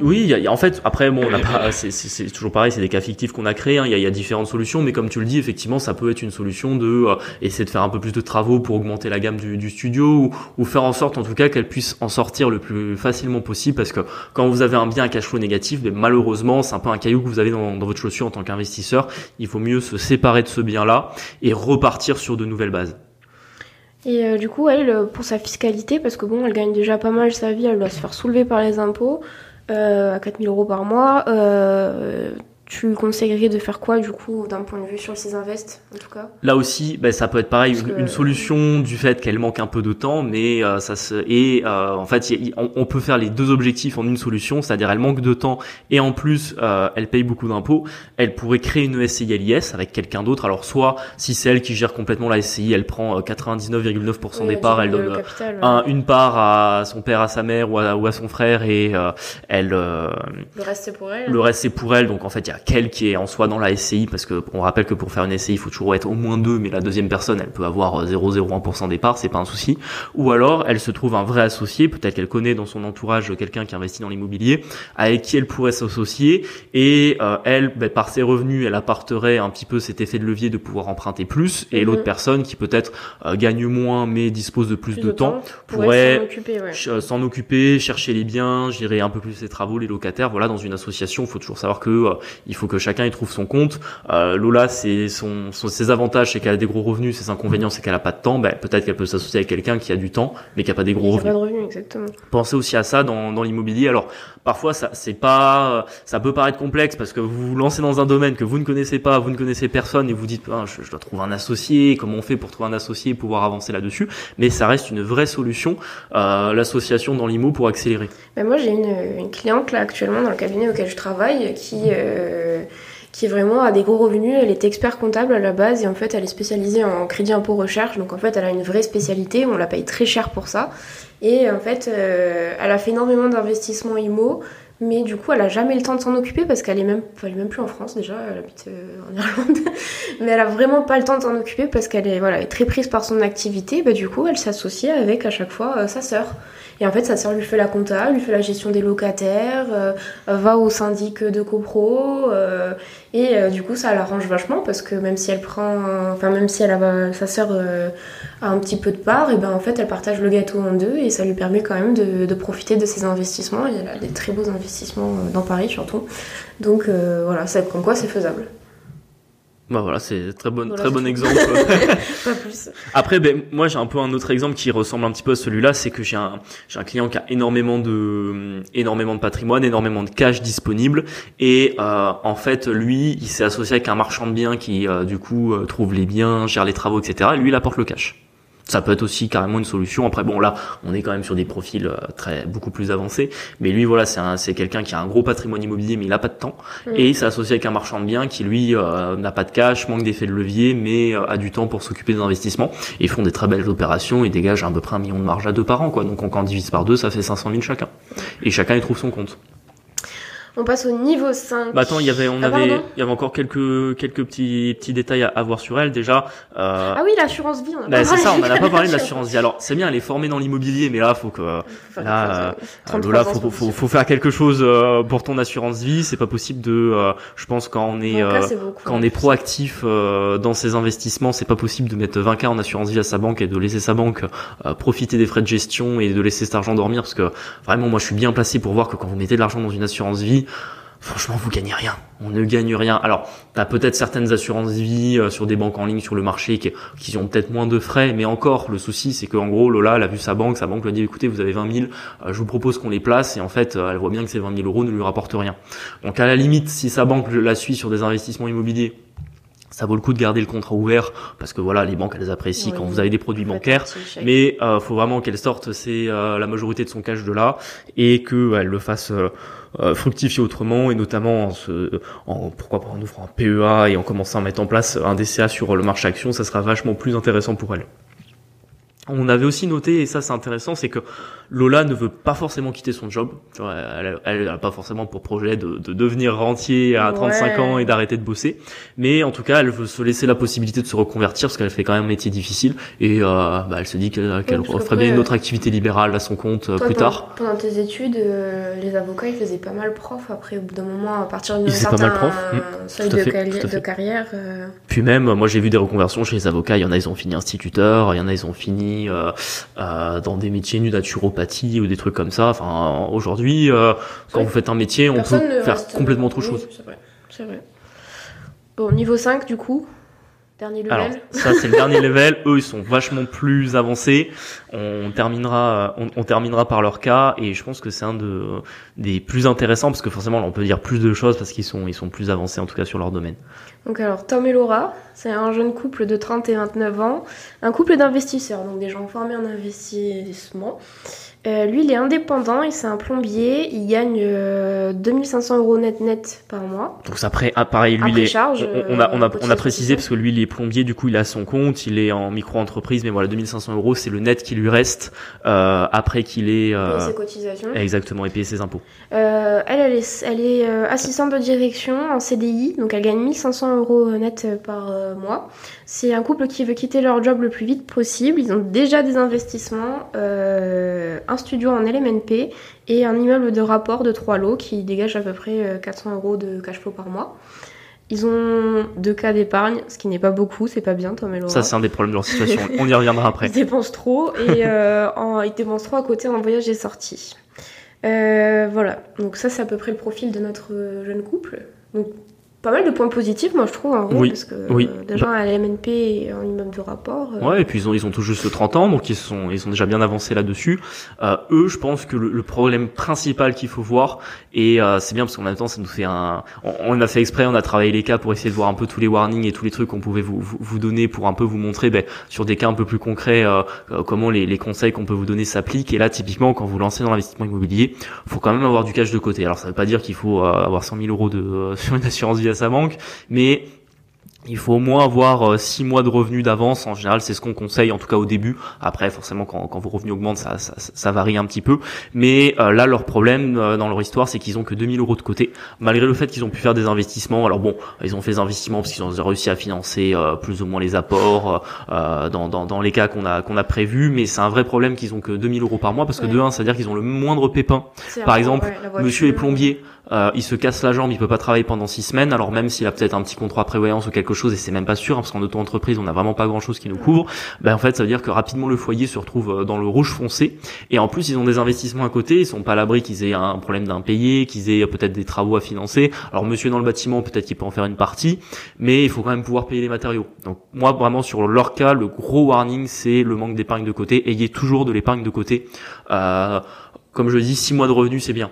Speaker 1: Oui, y a, en fait, après, bon, on n'a pas, c'est toujours pareil, c'est des cas fictifs qu'on a créés. Hein. Il y, a, y a différentes solutions, mais comme tu le dis, effectivement, ça peut être une solution de euh, essayer de faire un peu plus de travaux pour augmenter la gamme du, studio ou, faire en sorte, en tout cas, qu'elle puisse en sortir le plus facilement possible parce que quand vous avez un bien à cash flow négatif, ben, malheureusement, c'est un peu un caillou que vous avez dans, votre chaussure en tant qu'investisseur. Il faut mieux se séparer de ce bien-là et repartir sur de nouvelles bases.
Speaker 2: Et euh, du coup, elle, pour sa fiscalité, parce que bon, elle gagne déjà pas mal sa vie, elle doit se faire soulever par les impôts euh, à 4000 euros par mois. Euh, tu conseillerais de faire quoi du coup d'un point de vue sur ses invests en tout cas?
Speaker 1: Là aussi, ben, ça peut être pareil, une, solution du fait qu'elle manque un peu de temps, mais euh, ça se et euh, en fait on, peut faire les deux objectifs en une solution, c'est-à-dire elle manque de temps et en plus euh, elle paye beaucoup d'impôts. Elle pourrait créer une SCI LIS avec quelqu'un d'autre. Alors soit si c'est elle qui gère complètement la SCI, elle prend 99,9% des parts, elle donne une part à son père, à sa mère ou à, ou à son frère et elle le
Speaker 2: reste c'est pour elle.
Speaker 1: Le reste c'est pour elle, donc en fait il y a qu'elle qui est en soi dans la SCI, parce que on rappelle que pour faire une SCI, il faut toujours être au moins deux, mais la deuxième personne, elle peut avoir 0,01% euh, des parts, c'est pas un souci. Ou alors, elle se trouve un vrai associé, peut-être qu'elle connaît dans son entourage quelqu'un qui investit dans l'immobilier, avec qui elle pourrait s'associer, et euh, elle, ben, par ses revenus, elle apporterait un petit peu cet effet de levier de pouvoir emprunter plus, et mhm. l'autre personne qui peut-être euh, gagne moins, mais dispose de plus, de, temps, pourrait s'en occuper, chercher les biens, gérer un peu plus ses travaux, les locataires. Voilà, dans une association, il faut toujours savoir que il faut que chacun y trouve son compte. Euh, Lola, c'est son, ses avantages, c'est qu'elle a des gros revenus. Ses inconvénients, c'est qu'elle a pas de temps. Ben, peut-être qu'elle peut s'associer avec quelqu'un qui a du temps, mais qui a pas des gros revenus.
Speaker 2: Pas de revenus exactement.
Speaker 1: Pensez aussi à ça dans, dans l'immobilier. Alors, parfois, ça, c'est pas, ça peut paraître complexe parce que vous vous lancez dans un domaine que vous ne connaissez pas, vous ne connaissez personne et vous dites, ah, je, dois trouver un associé. Comment on fait pour trouver un associé et pouvoir avancer là-dessus Mais ça reste une vraie solution, euh, l'association dans l'IMO pour accélérer.
Speaker 2: Ben moi, j'ai une, une, cliente là actuellement dans le cabinet auquel je travaille qui euh, qui vraiment a des gros revenus. Elle est expert comptable à la base et en fait elle est spécialisée en crédit impôt recherche. Donc en fait elle a une vraie spécialité, on la paye très cher pour ça. Et en fait euh, elle a fait énormément d'investissements IMO Mais du coup, elle a jamais le temps de s'en occuper parce qu'elle est même, est même plus en France déjà, elle habite euh, en Irlande. Mais elle a vraiment pas le temps de s'en occuper parce qu'elle est, voilà, est très prise par son activité. Bah, du coup, elle s'associe avec à chaque fois euh, sa sœur. Et en fait, sa sœur lui fait la compta, lui fait la gestion des locataires, euh, va au syndic de copro. Euh, et euh, du coup, ça l'arrange vachement parce que même si elle prend, enfin même si elle a sa sœur a un petit peu de part, et ben en fait, elle partage le gâteau en deux et ça lui permet quand même de, profiter de ses investissements. Et elle a des très beaux investissements dans Paris surtout. Donc voilà, c'est comme quoi c'est faisable.
Speaker 1: Bah voilà, c'est très bon, très bon exemple.
Speaker 2: Pas plus.
Speaker 1: Après, ben moi j'ai un peu un autre exemple qui ressemble un petit peu à celui-là, c'est que j'ai un j'ai un client qui a énormément de énormément de patrimoine, énormément de cash disponible, et euh, en fait lui il s'est associé avec un marchand de biens qui euh, du coup euh, trouve les biens, gère les travaux, etc. Et lui il apporte le cash ça peut être aussi carrément une solution. Après, bon, là, on est quand même sur des profils euh, très beaucoup plus avancés. Mais lui, voilà, c'est c'est quelqu'un qui a un gros patrimoine immobilier, mais il a pas de temps. Mm. Et il s'est associé avec un marchand de biens qui, lui, euh, n'a pas de cash, manque d'effet de levier, mais euh, a du temps pour s'occuper des investissements. Et ils font des très belles opérations et dégagent à peu près un million de marge à deux par an, quoi. Donc, on, quand on divise par deux, ça fait 500 000 chacun. Et chacun, il trouve son compte.
Speaker 2: On passe au niveau 5.
Speaker 1: Bah attends, il y avait, on ah, avait, il y avait encore quelques, quelques petits, petits détails à, avoir sur elle déjà.
Speaker 2: Euh... Ah oui, l'assurance vie.
Speaker 1: bah, c'est ça, on n'en a pas parlé de l'assurance vie. Alors c'est bien, elle est formée dans l'immobilier, mais là, faut que, faut là, euh, faut, faut, faut, faire quelque chose euh, pour ton assurance vie. C'est pas possible de, euh, je pense quand on est, quand on est proactif dans ses investissements, c'est pas possible de mettre 20 k en assurance vie à sa banque et de laisser sa banque profiter des frais de gestion et de laisser cet argent dormir, parce que vraiment, moi, je suis bien placé pour voir que quand vous mettez de l'argent dans une assurance vie franchement, vous gagnez rien. On ne gagne rien. Alors, tu as peut-être certaines assurances vie euh, sur des banques en ligne sur le marché qui, qui ont peut-être moins de frais, mais encore, le souci, c'est qu'en gros, Lola, elle a vu sa banque, sa banque lui a dit, écoutez, vous avez 20 000, euh, je vous propose qu'on les place, et en fait, euh, elle voit bien que ces 20 000 euros ne lui rapportent rien. Donc, à la limite, si sa banque la suit sur des investissements immobiliers, ça vaut le coup de garder le contrat ouvert parce que voilà les banques elles apprécient quand vous avez des produits bancaires mais euh, faut vraiment qu'elle sorte c'est la majorité de son cash de là et que elle le fasse euh, fructifier autrement et notamment en, se, en pourquoi pas en ouvrant un PEA et en commençant à mettre en place un DCA sur le marché action, ça sera vachement plus intéressant pour elle. On avait aussi noté, et ça c'est intéressant, c'est que Lola ne veut pas forcément quitter son job. Elle n'a pas forcément pour projet de, de devenir rentier à 35 ans et d'arrêter de bosser. Mais en tout cas, elle veut se laisser la possibilité de se reconvertir parce qu'elle fait quand même un métier difficile. Et euh, bah, elle se dit qu'elle ferait bien une autre activité libérale à son compte euh, plus tard.
Speaker 2: Pendant tes études, euh, les avocats ils faisaient pas mal prof. Après, au bout d'un moment, à partir d'un certain
Speaker 1: pas mal prof.
Speaker 2: Mmh, seuil de, de, carrière.
Speaker 1: Puis même, moi j'ai vu des reconversions chez les avocats. Il y en a, ils ont fini instituteur. Il y en a, ils ont fini dans des métiers nu ou des trucs comme ça. Enfin, aujourd'hui, euh, quand vous faites un métier, on peut faire complètement autre chose.
Speaker 2: C'est vrai, c'est vrai. Bon, niveau 5, du coup, Dernier level. Alors,
Speaker 1: ça c'est le dernier level. Eux, ils sont vachement plus avancés. On terminera, on, on, terminera par leur cas et je pense que c'est un de des plus intéressants parce que forcément, on peut dire plus de choses parce qu'ils sont, ils sont plus avancés en tout cas sur leur domaine.
Speaker 2: Donc alors Tom et Laura, c'est un jeune couple de 30 et 29 ans, un couple d'investisseurs, donc des gens formés en investissement. Euh, lui, il est indépendant, il c'est un plombier, il gagne 2500 euh, euros net net par mois.
Speaker 1: Donc après, ah, pareil, lui, il est, charge, on, a, on, a, on a précisé parce que lui, il est plombier, du coup, il a son compte, il est en micro-entreprise, mais voilà, 2500 euros, c'est le net qui lui reste euh, après qu'il ait...
Speaker 2: Euh, ses cotisations.
Speaker 1: Exactement, et payer ses impôts.
Speaker 2: elle, elle est, elle est assistante de direction en CDI, donc elle gagne 1500 euros net par mois. C'est un couple qui veut quitter leur job le plus vite possible. Ils ont déjà des investissements, euh, un studio en LMNP et un immeuble de rapport de trois lots qui dégage à peu près 400 euh, euros de cash flow par mois. Ils ont deux cas d'épargne, ce qui n'est pas beaucoup, c'est pas bien, Tom et Laura.
Speaker 1: Ça, c'est un des problèmes de leur situation. On y reviendra après.
Speaker 2: ils dépensent trop et euh, ils dépensent trop à côté en voyage et sortie. voilà, donc ça, c'est à peu près le profil de notre jeune couple. Donc, pas mal de points positifs, moi je trouve, en oui, parce que oui. Euh, déjà à l'MNP et un immeuble de rapport.
Speaker 1: Euh. Ouais, et puis ils ont, ils ont tout juste 30 ans, donc ils sont, ils sont déjà bien avancés là-dessus. Euh, eux, je pense que le, problème principal qu'il faut voir, et euh, c'est bien parce qu'en même temps ça nous fait un, on, a fait exprès, on a travaillé les cas pour essayer de voir un peu tous les warnings et tous les trucs qu'on pouvait vous, vous, donner pour un peu vous montrer, ben, sur des cas un peu plus concrets, comment les, les conseils qu'on peut vous donner s'appliquent. Et là, typiquement, quand vous lancez dans l'investissement immobilier, faut quand même avoir du cash de côté. Alors ça veut pas dire qu'il faut avoir 100 000 euros de sur une assurance vie sa banque, mais il faut au moins avoir 6 mois de revenus d'avance. En général, c'est ce qu'on conseille, en tout cas au début. Après, forcément, quand, quand vos revenus augmentent, ça, ça, ça, varie un petit peu. Mais là, leur problème dans leur histoire, c'est qu'ils ont que 2000 euros de côté, malgré le fait qu'ils ont pu faire des investissements. Alors bon, ils ont fait des investissements parce qu'ils ont réussi à financer plus ou moins les apports dans, dans, dans les cas qu'on a qu'on a prévu. Mais c'est un vrai problème qu'ils ont que 2000 euros par mois parce que de un, c'est-à-dire qu'ils ont le moindre pépin. Par exemple, monsieur est plombier, euh, il se casse la jambe, il peut pas travailler pendant six semaines. Alors même s'il a peut-être un petit contrat prévoyance ou quelque chose, et c'est même pas sûr, hein, parce qu'en auto-entreprise, on n'a vraiment pas grand-chose qui nous couvre. Ben en fait, ça veut dire que rapidement le foyer se retrouve euh, dans le rouge foncé. Et en plus, ils ont des investissements à côté. Ils sont pas à l'abri qu'ils aient un problème d'impayé, qu'ils aient peut-être des travaux à financer. Alors monsieur dans le bâtiment, peut-être qu'il peut en faire une partie, mais il faut quand même pouvoir payer les matériaux. Donc moi, vraiment sur leur cas, le gros warning, c'est le manque d'épargne de côté. Ayez toujours de l'épargne de côté. Euh, comme je dis, six mois de revenus, c'est bien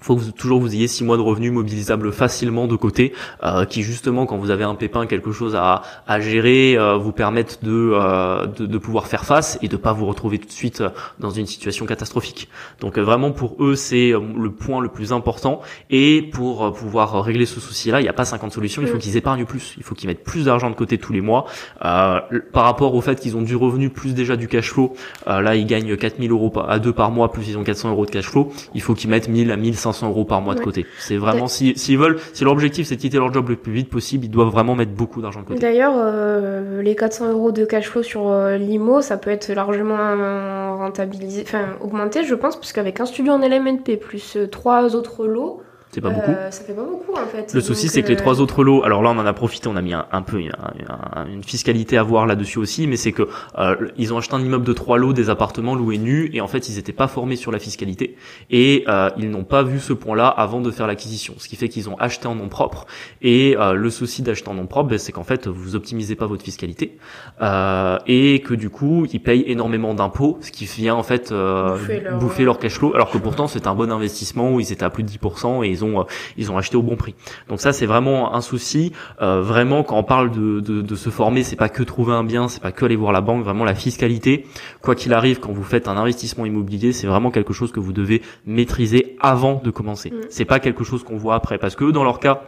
Speaker 1: faut que vous, toujours vous ayez six mois de revenus mobilisables facilement de côté, euh, qui justement quand vous avez un pépin, quelque chose à, à gérer, euh, vous permettent de, euh, de, de pouvoir faire face et de pas vous retrouver tout de suite dans une situation catastrophique. Donc vraiment pour eux c'est le point le plus important et pour pouvoir régler ce souci-là, il n'y a pas 50 solutions, il faut mm. qu'ils épargnent plus, il faut qu'ils mettent plus d'argent de côté tous les mois. par rapport au fait qu'ils ont du revenu plus déjà du cash flow, là ils gagnent 4000 euros à deux par mois plus ils ont 400 euros de cash flow, il faut qu'ils mettent 1000 à 1500 euros par mois de côté. C'est vraiment s'ils si, veulent, si leur objectif c'est de quitter leur job le plus vite possible, ils doivent vraiment mettre beaucoup d'argent de côté.
Speaker 2: D'ailleurs, euh, les 400 euros de cash flow sur euh, l'IMO, ça peut être largement rentabilisé, enfin augmenté, je pense, puisqu'avec un studio en LMNP plus euh, trois autres lots,
Speaker 1: c'est pas beaucoup.
Speaker 2: ça fait pas beaucoup en fait.
Speaker 1: Le souci c'est que les trois autres lots, alors là on en a profité, on a mis un, peu une, fiscalité à voir là-dessus aussi, mais c'est que euh, ils ont acheté un immeuble de trois lots, des appartements loués nus, et en fait ils étaient pas formés sur la fiscalité et euh, ils n'ont pas vu ce point-là avant de faire l'acquisition, ce qui fait qu'ils ont acheté en nom propre. Et euh, le souci d'acheter en nom propre, ben, c'est qu'en fait vous optimisez pas votre fiscalité et que du coup ils payent énormément d'impôts, ce qui vient en fait bouffer leur, bouffer leur cash flow, alors que pourtant c'est un bon investissement où ils étaient à plus de 10% et ils ont euh, ils ont acheté au bon prix. Donc ça c'est vraiment un souci. Euh, vraiment quand on parle de, de, de se former, c'est pas que trouver un bien, c'est pas que aller voir la banque. Vraiment la fiscalité, quoi qu'il arrive, quand vous faites un investissement immobilier, c'est vraiment quelque chose que vous devez maîtriser avant de commencer. Mm. C'est pas quelque chose qu'on voit après, parce que dans leur cas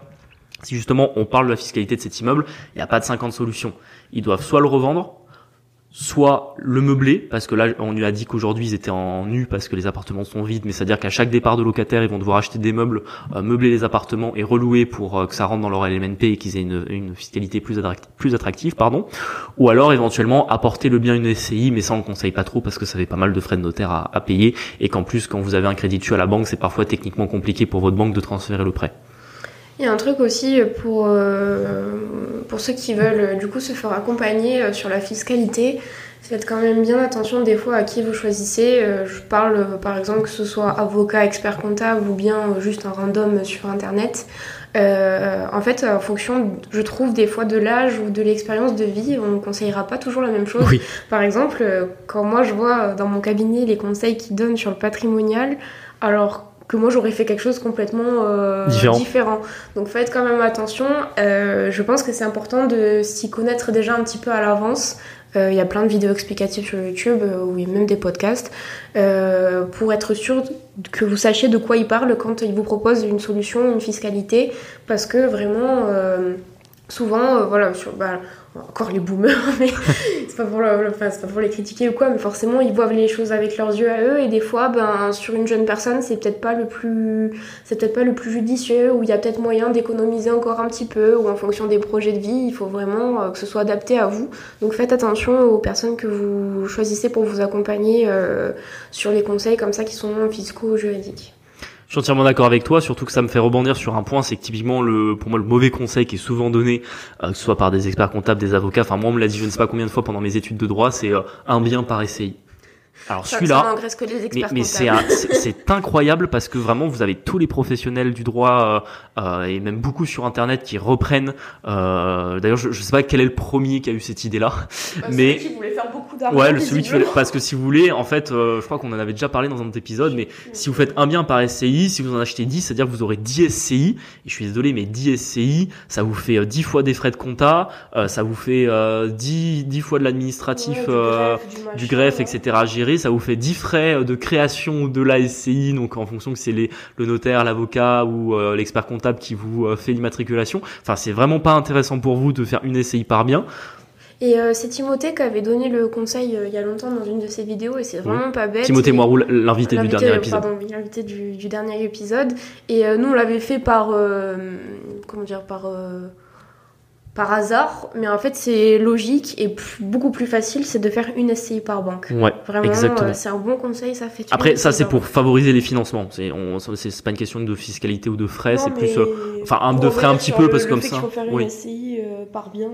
Speaker 1: si justement on parle de la fiscalité de cet immeuble, il n'y a pas de 50 solutions. Ils doivent soit le revendre, soit le meubler, parce que là on lui a dit qu'aujourd'hui ils étaient en nu parce que les appartements sont vides, mais c'est-à-dire qu'à chaque départ de locataire ils vont devoir acheter des meubles, euh, meubler les appartements et relouer pour euh, que ça rentre dans leur LMNP et qu'ils aient une, fiscalité plus, attractive, plus attractive, pardon. Ou alors éventuellement apporter le bien une SCI, mais ça on le conseille pas trop parce que ça fait pas mal de frais de notaire à, à payer et qu'en plus quand vous avez un crédit dessus à la banque c'est parfois techniquement compliqué pour votre banque de transférer le prêt.
Speaker 2: Il y a un truc aussi pour, euh, pour ceux qui veulent du coup se faire accompagner sur la fiscalité. Faites quand même bien attention des fois à qui vous choisissez. Euh, je parle par exemple que ce soit avocat, expert comptable ou bien juste un random sur internet. Euh, en fait, en fonction, je trouve, des fois de l'âge ou de l'expérience de vie, on ne conseillera pas toujours la même chose. Par exemple, quand moi je vois dans mon cabinet les conseils qu'ils donnent sur le patrimonial, alors que moi j'aurais fait quelque chose complètement euh, différent. Donc faites quand même attention. Euh, je pense que c'est important de s'y connaître déjà un petit peu à l'avance. Euh, il y a plein de vidéos explicatives sur YouTube ou même des podcasts pour être sûr que vous sachiez de quoi ils parlent quand ils vous proposent une solution, une fiscalité, parce que vraiment souvent, voilà, sur, bah, encore les boomers, mais c'est pas, pour les critiquer ou quoi, mais forcément ils voient les choses avec leurs yeux à eux et des fois, ben, sur une jeune personne, c'est peut-être pas le plus, c'est peut-être pas le plus judicieux ou il y a peut-être moyen d'économiser encore un petit peu ou en fonction des projets de vie, il faut vraiment euh, que ce soit adapté à vous. Donc faites attention aux personnes que vous choisissez pour vous accompagner euh, sur les conseils comme ça qui sont fiscaux ou juridiques.
Speaker 1: Je suis entièrement d'accord avec toi, surtout que ça me fait rebondir sur un point, c'est que typiquement le, pour moi le mauvais conseil qui est souvent donné, euh, que ce soit par des experts comptables, des avocats, enfin moi on me l'a dit je ne sais pas combien de fois pendant mes études de droit, c'est euh, un bien par SCI. Alors celui-là, mais, mais c'est incroyable parce que vraiment vous avez tous les professionnels du droit euh, euh, et même beaucoup sur internet qui reprennent. Euh, D'ailleurs, je, je sais pas quel est le premier qui a eu cette idée-là,
Speaker 2: bah,
Speaker 1: mais
Speaker 2: qui voulait faire beaucoup d'argent.
Speaker 1: Ouais, celui qui fait, parce que si vous voulez, en fait, euh, je crois qu'on en avait déjà parlé dans un autre épisode, mais si vous faites un bien par SCI, si vous en achetez 10, c'est-à-dire que vous aurez 10 SCI, et je suis désolé, mais 10 SCI, ça vous fait 10 fois des frais de compta, ça vous fait 10, 10 fois de l'administratif, du, greffe, etc. à gérer, ça vous fait 10 frais de création de la SCI, donc en fonction que c'est les, le notaire, l'avocat ou l'expert comptable qui vous fait l'immatriculation. Enfin, c'est vraiment pas intéressant pour vous de faire une SCI par bien.
Speaker 2: Et euh, c'est Timothée qui avait donné le conseil euh, il y a longtemps dans une de ses vidéos et c'est vraiment pas bête.
Speaker 1: Timothée Moirou, l'invité du dernier épisode.
Speaker 2: Pardon, l'invité du, du, dernier épisode. Et euh, nous, on l'avait fait par. comment dire Par par hasard, mais en fait c'est logique et beaucoup plus facile, c'est de faire une SCI par banque.
Speaker 1: Ouais, Vraiment, exactement.
Speaker 2: c'est un bon conseil, ça fait.
Speaker 1: Après, ça c'est pour favoriser les financements. C'est, c'est pas une question de fiscalité ou de frais, c'est plus, enfin, un de frais un petit peu parce que comme ça.
Speaker 2: Faut faire une SCI par bien.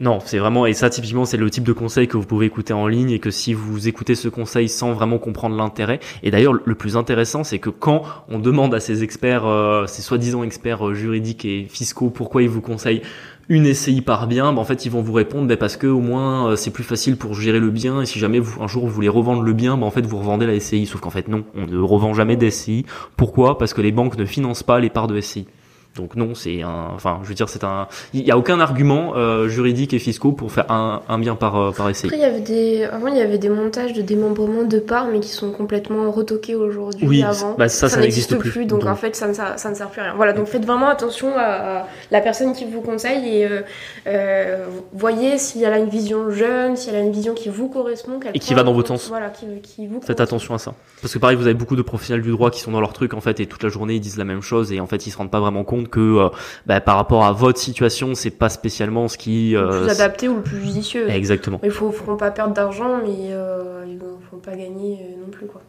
Speaker 1: Non, c'est vraiment, et ça typiquement c'est le type de conseil que vous pouvez écouter en ligne et que si vous écoutez ce conseil sans vraiment comprendre l'intérêt, et d'ailleurs le plus intéressant c'est que quand on demande à ces experts, euh, ces soi-disant experts euh, juridiques et fiscaux pourquoi ils vous conseillent une SCI par bien, bah, en fait ils vont vous répondre bah, parce que au moins euh, c'est plus facile pour gérer le bien et si jamais un jour vous voulez revendre le bien, bah, en fait vous revendez la SCI. Sauf qu'en fait non, on ne revend jamais d'SCI. Pourquoi? Parce que les banques ne financent pas les parts de SCI. Donc non, c'est un, enfin, je veux dire, c'est un, il y a aucun argument euh, juridique et fiscaux pour faire un, un bien par euh, par essai.
Speaker 2: Après, il y avait des, avant, il y avait des montages de démembrement de parts, mais qui sont complètement retoqués aujourd'hui.
Speaker 1: Oui,
Speaker 2: avant.
Speaker 1: Bah, ça, ça, n'existe plus.
Speaker 2: Donc, en fait, ça ne, ça, ne sert plus à rien. Voilà, donc faites vraiment attention à, la personne qui vous conseille et euh, euh, voyez si elle a une vision jeune, si elle a une vision qui vous correspond,
Speaker 1: et qui va dans votre sens.
Speaker 2: Voilà, qui, qui vous.
Speaker 1: Faites attention à ça, parce que pareil, vous avez beaucoup de professionnels du droit qui sont dans leur truc en fait et toute la journée ils disent la même chose et en fait ils se rendent pas vraiment compte que euh, bah, par rapport à votre situation, c'est pas spécialement ce qui
Speaker 2: euh, le plus adapté ou le plus judicieux.
Speaker 1: Exactement.
Speaker 2: Il faut, faut pas perdre d'argent, mais euh, il faut pas gagner euh, non plus quoi.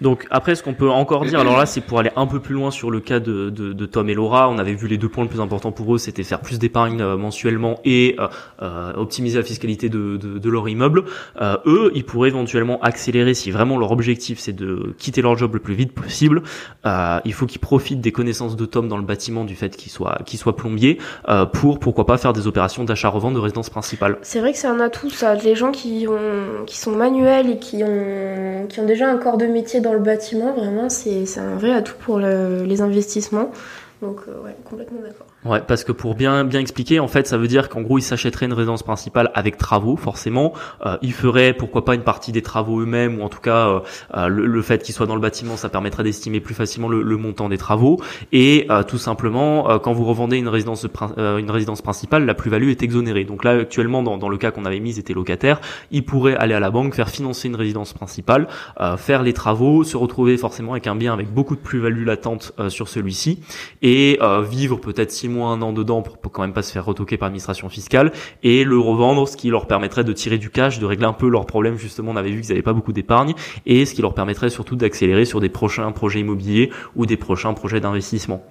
Speaker 1: Donc après, ce qu'on peut encore dire, alors là, c'est pour aller un peu plus loin sur le cas de, de, de, Tom et Laura. On avait vu les deux points les plus importants pour eux, c'était faire plus d'épargne euh, mensuellement et euh, euh, optimiser la fiscalité de, de leur immeuble. eux, ils pourraient éventuellement accélérer si vraiment leur objectif c'est de quitter leur job le plus vite possible. il faut qu'ils profitent des connaissances de Tom dans le bâtiment, du fait qu'il soit qu'il soit plombier, pour pourquoi pas faire des opérations d'achat-revente de résidence principale.
Speaker 2: C'est vrai que c'est un atout ça. Les gens qui ont qui sont manuels et qui ont qui ont déjà un corps de métier le bâtiment, vraiment, c'est un vrai atout pour les investissements. Donc, euh, ouais, complètement d'accord.
Speaker 1: Ouais, parce que pour bien bien expliquer, en fait, ça veut dire qu'en gros, ils s'achèteraient une résidence principale avec travaux, forcément. Euh, ils feraient, pourquoi pas, une partie des travaux eux-mêmes, ou en tout cas, euh, euh, le, fait qu'ils soient dans le bâtiment, ça permettrait d'estimer plus facilement le, montant des travaux. Et euh, tout simplement, quand vous revendez une résidence une résidence principale, la plus-value est exonérée. Donc là, actuellement, dans, dans le cas qu'on avait mis, ils étaient locataires. Ils pourraient aller à la banque, faire financer une résidence principale, faire les travaux, se retrouver forcément avec un bien avec beaucoup de plus-value latente sur celui-ci, et vivre peut-être six mois, un an dedans pour, quand même pas se faire retoquer par l'administration fiscale et le revendre, ce qui leur permettrait de tirer du cash, de régler un peu leurs problèmes. Justement, on avait vu qu'ils n'avaient pas beaucoup d'épargne et ce qui leur permettrait surtout d'accélérer sur des prochains projets immobiliers ou des prochains projets d'investissement.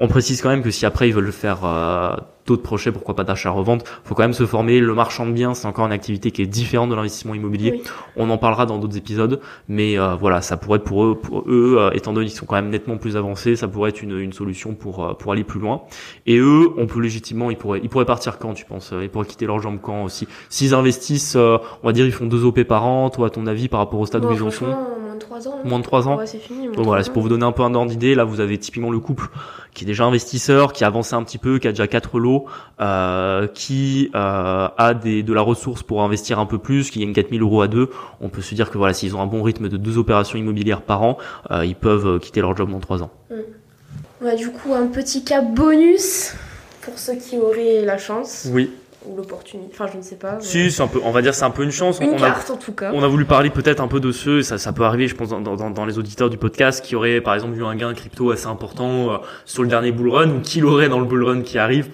Speaker 1: On précise quand même que si après ils veulent faire euh, d'autres projets, pourquoi pas d'achat-revente. faut quand même se former. Le marchand de biens, c'est encore une activité qui est différente de l'investissement immobilier. On en parlera dans d'autres épisodes, mais euh, voilà, ça pourrait être pour eux, pour eux, euh, étant donné qu'ils sont quand même nettement plus avancés, ça pourrait être une, une solution pour euh, pour aller plus loin. Et eux, on peut légitimement, ils pourraient ils pourraient partir quand, tu penses? Ils pourraient quitter leurs jambes quand aussi? S'ils investissent, on va dire, ils font deux OP par an. Toi, à ton avis, par rapport au stade où ils en sont?
Speaker 2: Moins de 3 ans.
Speaker 1: Moins de 3 ans?
Speaker 2: Ouais, c'est fini.
Speaker 1: Donc voilà, c'est pour vous donner un peu un ordre d'idée. Là, vous avez typiquement le couple qui est déjà investisseur, qui a avancé un petit peu, qui a déjà quatre lots. Euh, euh, qui euh, a des, de la ressource pour investir un peu plus, qui gagne 4000 euros à deux, on peut se dire que voilà, s'ils ont un bon rythme de deux opérations immobilières par an, euh, ils peuvent quitter leur job dans trois ans.
Speaker 2: Ouais, du coup, un petit cas bonus pour ceux qui auraient la chance.
Speaker 1: Oui
Speaker 2: ou l'opportunité. Enfin, je ne sais pas.
Speaker 1: Si, c'est un peu, on va dire, c'est un peu une chance.
Speaker 2: Une
Speaker 1: on
Speaker 2: carte, en tout cas.
Speaker 1: On a voulu parler peut-être un peu de ceux, ça, ça peut arriver, je pense, dans, dans, dans, les auditeurs du podcast, qui auraient, par exemple, eu un gain crypto assez important sur le dernier bull run, ou qui l'aurait dans le bull run qui arrive,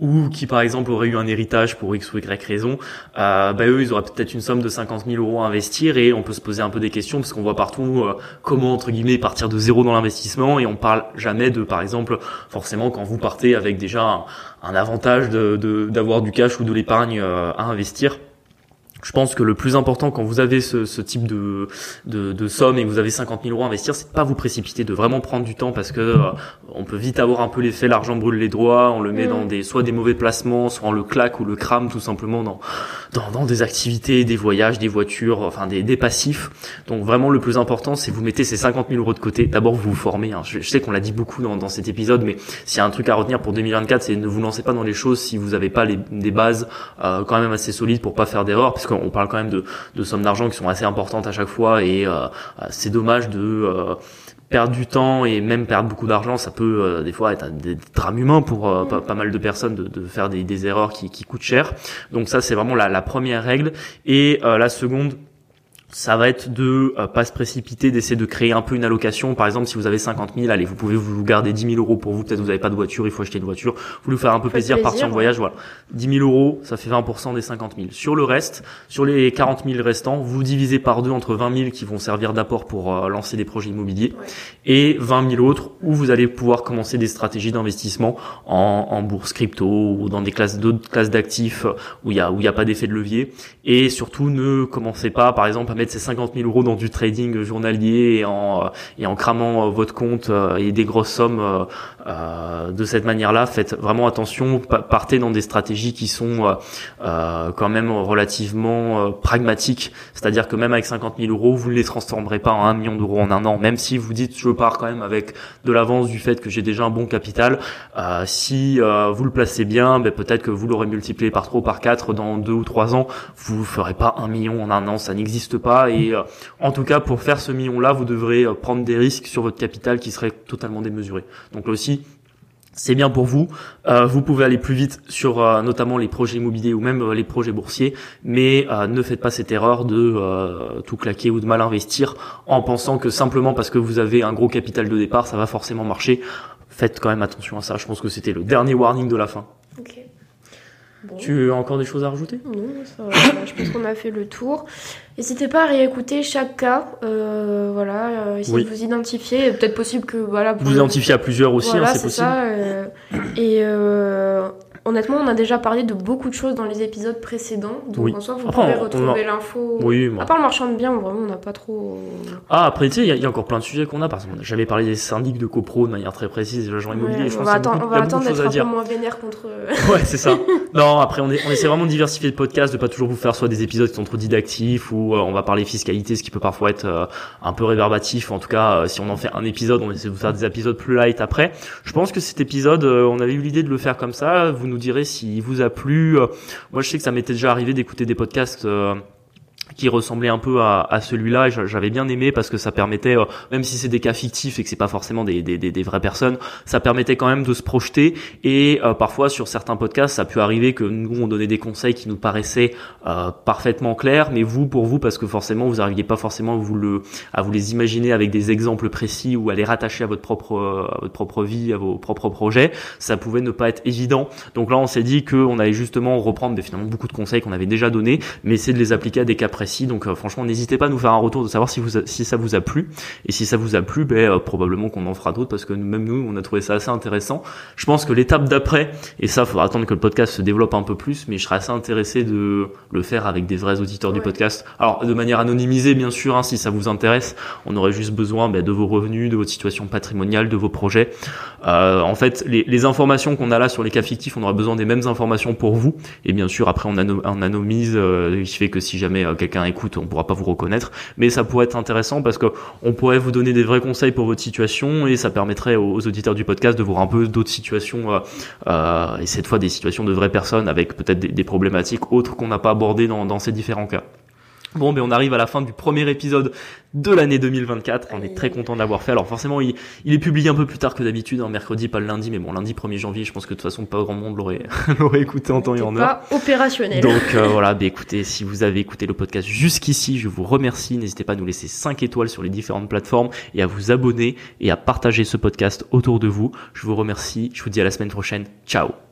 Speaker 1: ou qui par exemple auraient eu un héritage pour X ou Y raison, euh, bah, eux ils auraient peut-être une somme de 50 000 euros à investir et on peut se poser un peu des questions parce qu'on voit partout euh, comment entre guillemets partir de zéro dans l'investissement et on parle jamais de par exemple forcément quand vous partez avec déjà un, avantage de d'avoir du cash ou de l'épargne euh, à investir je pense que le plus important quand vous avez ce, ce type de, de, de, somme et que vous avez 50 000 euros à investir, c'est de pas vous précipiter, de vraiment prendre du temps parce que euh, on peut vite avoir un peu l'effet l'argent brûle les doigts, on le met dans mm. des soit des mauvais placements, soit on le claque ou le crame tout simplement dans, dans, dans des activités, des voyages, des voitures, enfin des, des passifs. Donc vraiment le plus important, c'est vous mettez ces 50 000 euros de côté. D'abord vous vous formez. Hein. Je, sais qu'on l'a dit beaucoup dans, dans cet épisode, mais s'il y a un truc à retenir pour 2024, c'est ne vous lancez pas dans les choses si vous n'avez pas les, des bases euh, quand même assez solides pour pas faire d'erreurs, parce on parle quand même de, sommes d'argent qui sont assez importantes à chaque fois et euh, c'est dommage de euh, perdre du temps et même perdre beaucoup d'argent, ça peut euh, des fois être des drames humains pour pas, mal de personnes de, faire des, erreurs qui, qui coûtent cher. Donc ça c'est vraiment la, la, première règle. Et la seconde, ça va être de euh, pas se précipiter, d'essayer de créer un peu une allocation. Par exemple, si vous avez 50 000, allez, vous pouvez vous garder 10 000 euros pour vous. Peut-être vous n'avez pas de voiture, il faut acheter une voiture. Vous voulez faire un peu plaisir, partir en voyage, voilà. 10 000 euros, ça fait 20% des 50 000. Sur le reste, sur les 40 000 restants, vous divisez par deux entre 20 000 qui vont servir d'apport pour euh, lancer des projets immobiliers et 20 000 autres où vous allez pouvoir commencer des stratégies d'investissement en, en, bourse crypto ou dans des classes d'autres classes d'actifs où il y a où il y a pas d'effet de levier. Et surtout, ne commencez pas, par exemple, à mettre ces 50 000 euros dans du trading journalier et en, et en cramant euh, votre compte euh, et des grosses sommes euh, de cette manière-là, faites vraiment attention, partez dans des stratégies qui sont quand même relativement pragmatiques, c'est-à-dire que même avec 50 000 euros, vous ne les transformerez pas en 1 million d'euros en un an, même si vous dites je pars quand même avec de l'avance du fait que j'ai déjà un bon capital, si vous le placez bien, ben peut-être que vous l'aurez multiplié par 3 par 4 dans 2 ou 3 ans, vous ferez pas un million en un an, ça n'existe pas et euh, en tout cas, pour faire ce million-là, vous devrez euh, prendre des risques sur votre capital qui seraient totalement démesurés. Donc là aussi, c'est bien pour vous. Euh, vous pouvez aller plus vite sur notamment les projets immobiliers ou même les projets boursiers, mais ne faites pas cette erreur de tout claquer ou de mal investir en pensant que simplement parce que vous avez un gros capital de départ, ça va forcément marcher. Faites quand même attention à ça. Je pense que c'était le dernier warning de la fin. Tu as encore des choses à rajouter?
Speaker 2: Non, ça, je pense qu'on a fait le tour. N'hésitez pas à réécouter chaque cas, euh, voilà, euh, essayez de vous identifier. Peut-être possible que voilà.
Speaker 1: Vous identifier à plusieurs aussi, hein, c'est possible. Ça,
Speaker 2: euh, et euh, honnêtement, on a déjà parlé de beaucoup de choses dans les épisodes précédents. Donc en soi, vous pouvez retrouver l'info.
Speaker 1: Oui,
Speaker 2: À part le marchand de biens, vraiment, on n'a pas trop.
Speaker 1: Ah, après, tu sais, il y, a encore plein de sujets qu'on a. Par exemple, j'avais parlé des syndics de copro de manière très précise, des agents immobiliers.
Speaker 2: on, va attendre, on va attendre d'être un peu moins vénère contre.
Speaker 1: ouais, c'est ça. non, après, on, est, on essaie vraiment de diversifier le podcast, de pas toujours vous faire soit des épisodes qui sont trop didactifs ou euh, on va parler fiscalité, ce qui peut parfois être euh, un peu réverbatif. En tout cas, euh, si on en fait un épisode, on essaie de vous faire des épisodes plus light après. Je pense que cet épisode, on avait eu l'idée de le faire comme ça. Vous nous direz si vous a plu. Euh, moi, je sais que ça m'était déjà arrivé d'écouter des podcasts euh, qui ressemblait un peu à, à celui-là. J'avais bien aimé parce que ça permettait, euh, même si c'est des cas fictifs et que c'est pas forcément des, des, des, vraies personnes, ça permettait quand même de se projeter. Et euh, parfois sur certains podcasts, ça a pu arriver que nous on donnait des conseils qui nous paraissaient euh, parfaitement clairs, mais vous pour vous parce que forcément vous n'arriviez pas forcément à vous le à vous les imaginer avec des exemples précis ou à les rattacher à votre propre à votre propre vie, à vos propres projets, ça pouvait ne pas être évident. Donc là on s'est dit qu'on allait justement reprendre finalement beaucoup de conseils qu'on avait déjà donnés, mais essayer de les appliquer à des cas précis donc euh, franchement, n'hésitez pas à nous faire un retour de savoir si, vous si ça vous a plu. Et si ça vous a plu, ben, euh, probablement qu'on en fera d'autres parce que même nous, on a trouvé ça assez intéressant. Je pense que l'étape d'après, et ça, il faudra attendre que le podcast se développe un peu plus, mais je serais assez intéressé de le faire avec des vrais auditeurs du podcast. Alors, de manière anonymisée, bien sûr, hein, si ça vous intéresse, on aurait juste besoin ben, de vos revenus, de votre situation patrimoniale, de vos projets. Euh, en fait, les, les informations qu'on a là sur les cas fictifs, on aura besoin des mêmes informations pour vous. Et bien sûr, après, on, anonymise, euh, qui fait que si jamais quelqu'un écoute, on pourra pas vous reconnaître, mais ça pourrait être intéressant parce que on pourrait vous donner des vrais conseils pour votre situation et ça permettrait aux, auditeurs du podcast de voir un peu d'autres situations euh, euh, et cette fois des situations de vraies personnes avec peut-être des, problématiques autres qu'on n'a pas abordées dans, dans ces différents cas. Bon, mais on arrive à la fin du premier épisode de l'année 2024. On est très content d'avoir fait. Alors forcément, il, est publié un peu plus tard que d'habitude, hein, mercredi, pas le lundi, mais bon, lundi 1er janvier, je pense que de toute façon, pas grand monde l'aurait, l'aurait écouté en temps et en heure.
Speaker 2: Pas opérationnel.
Speaker 1: Donc euh, voilà, bah, écoutez, si vous avez écouté le podcast jusqu'ici, je vous remercie. N'hésitez pas à nous laisser 5 étoiles sur les différentes plateformes et à vous abonner et à partager ce podcast autour de vous. Je vous remercie. Je vous dis à la semaine prochaine. Ciao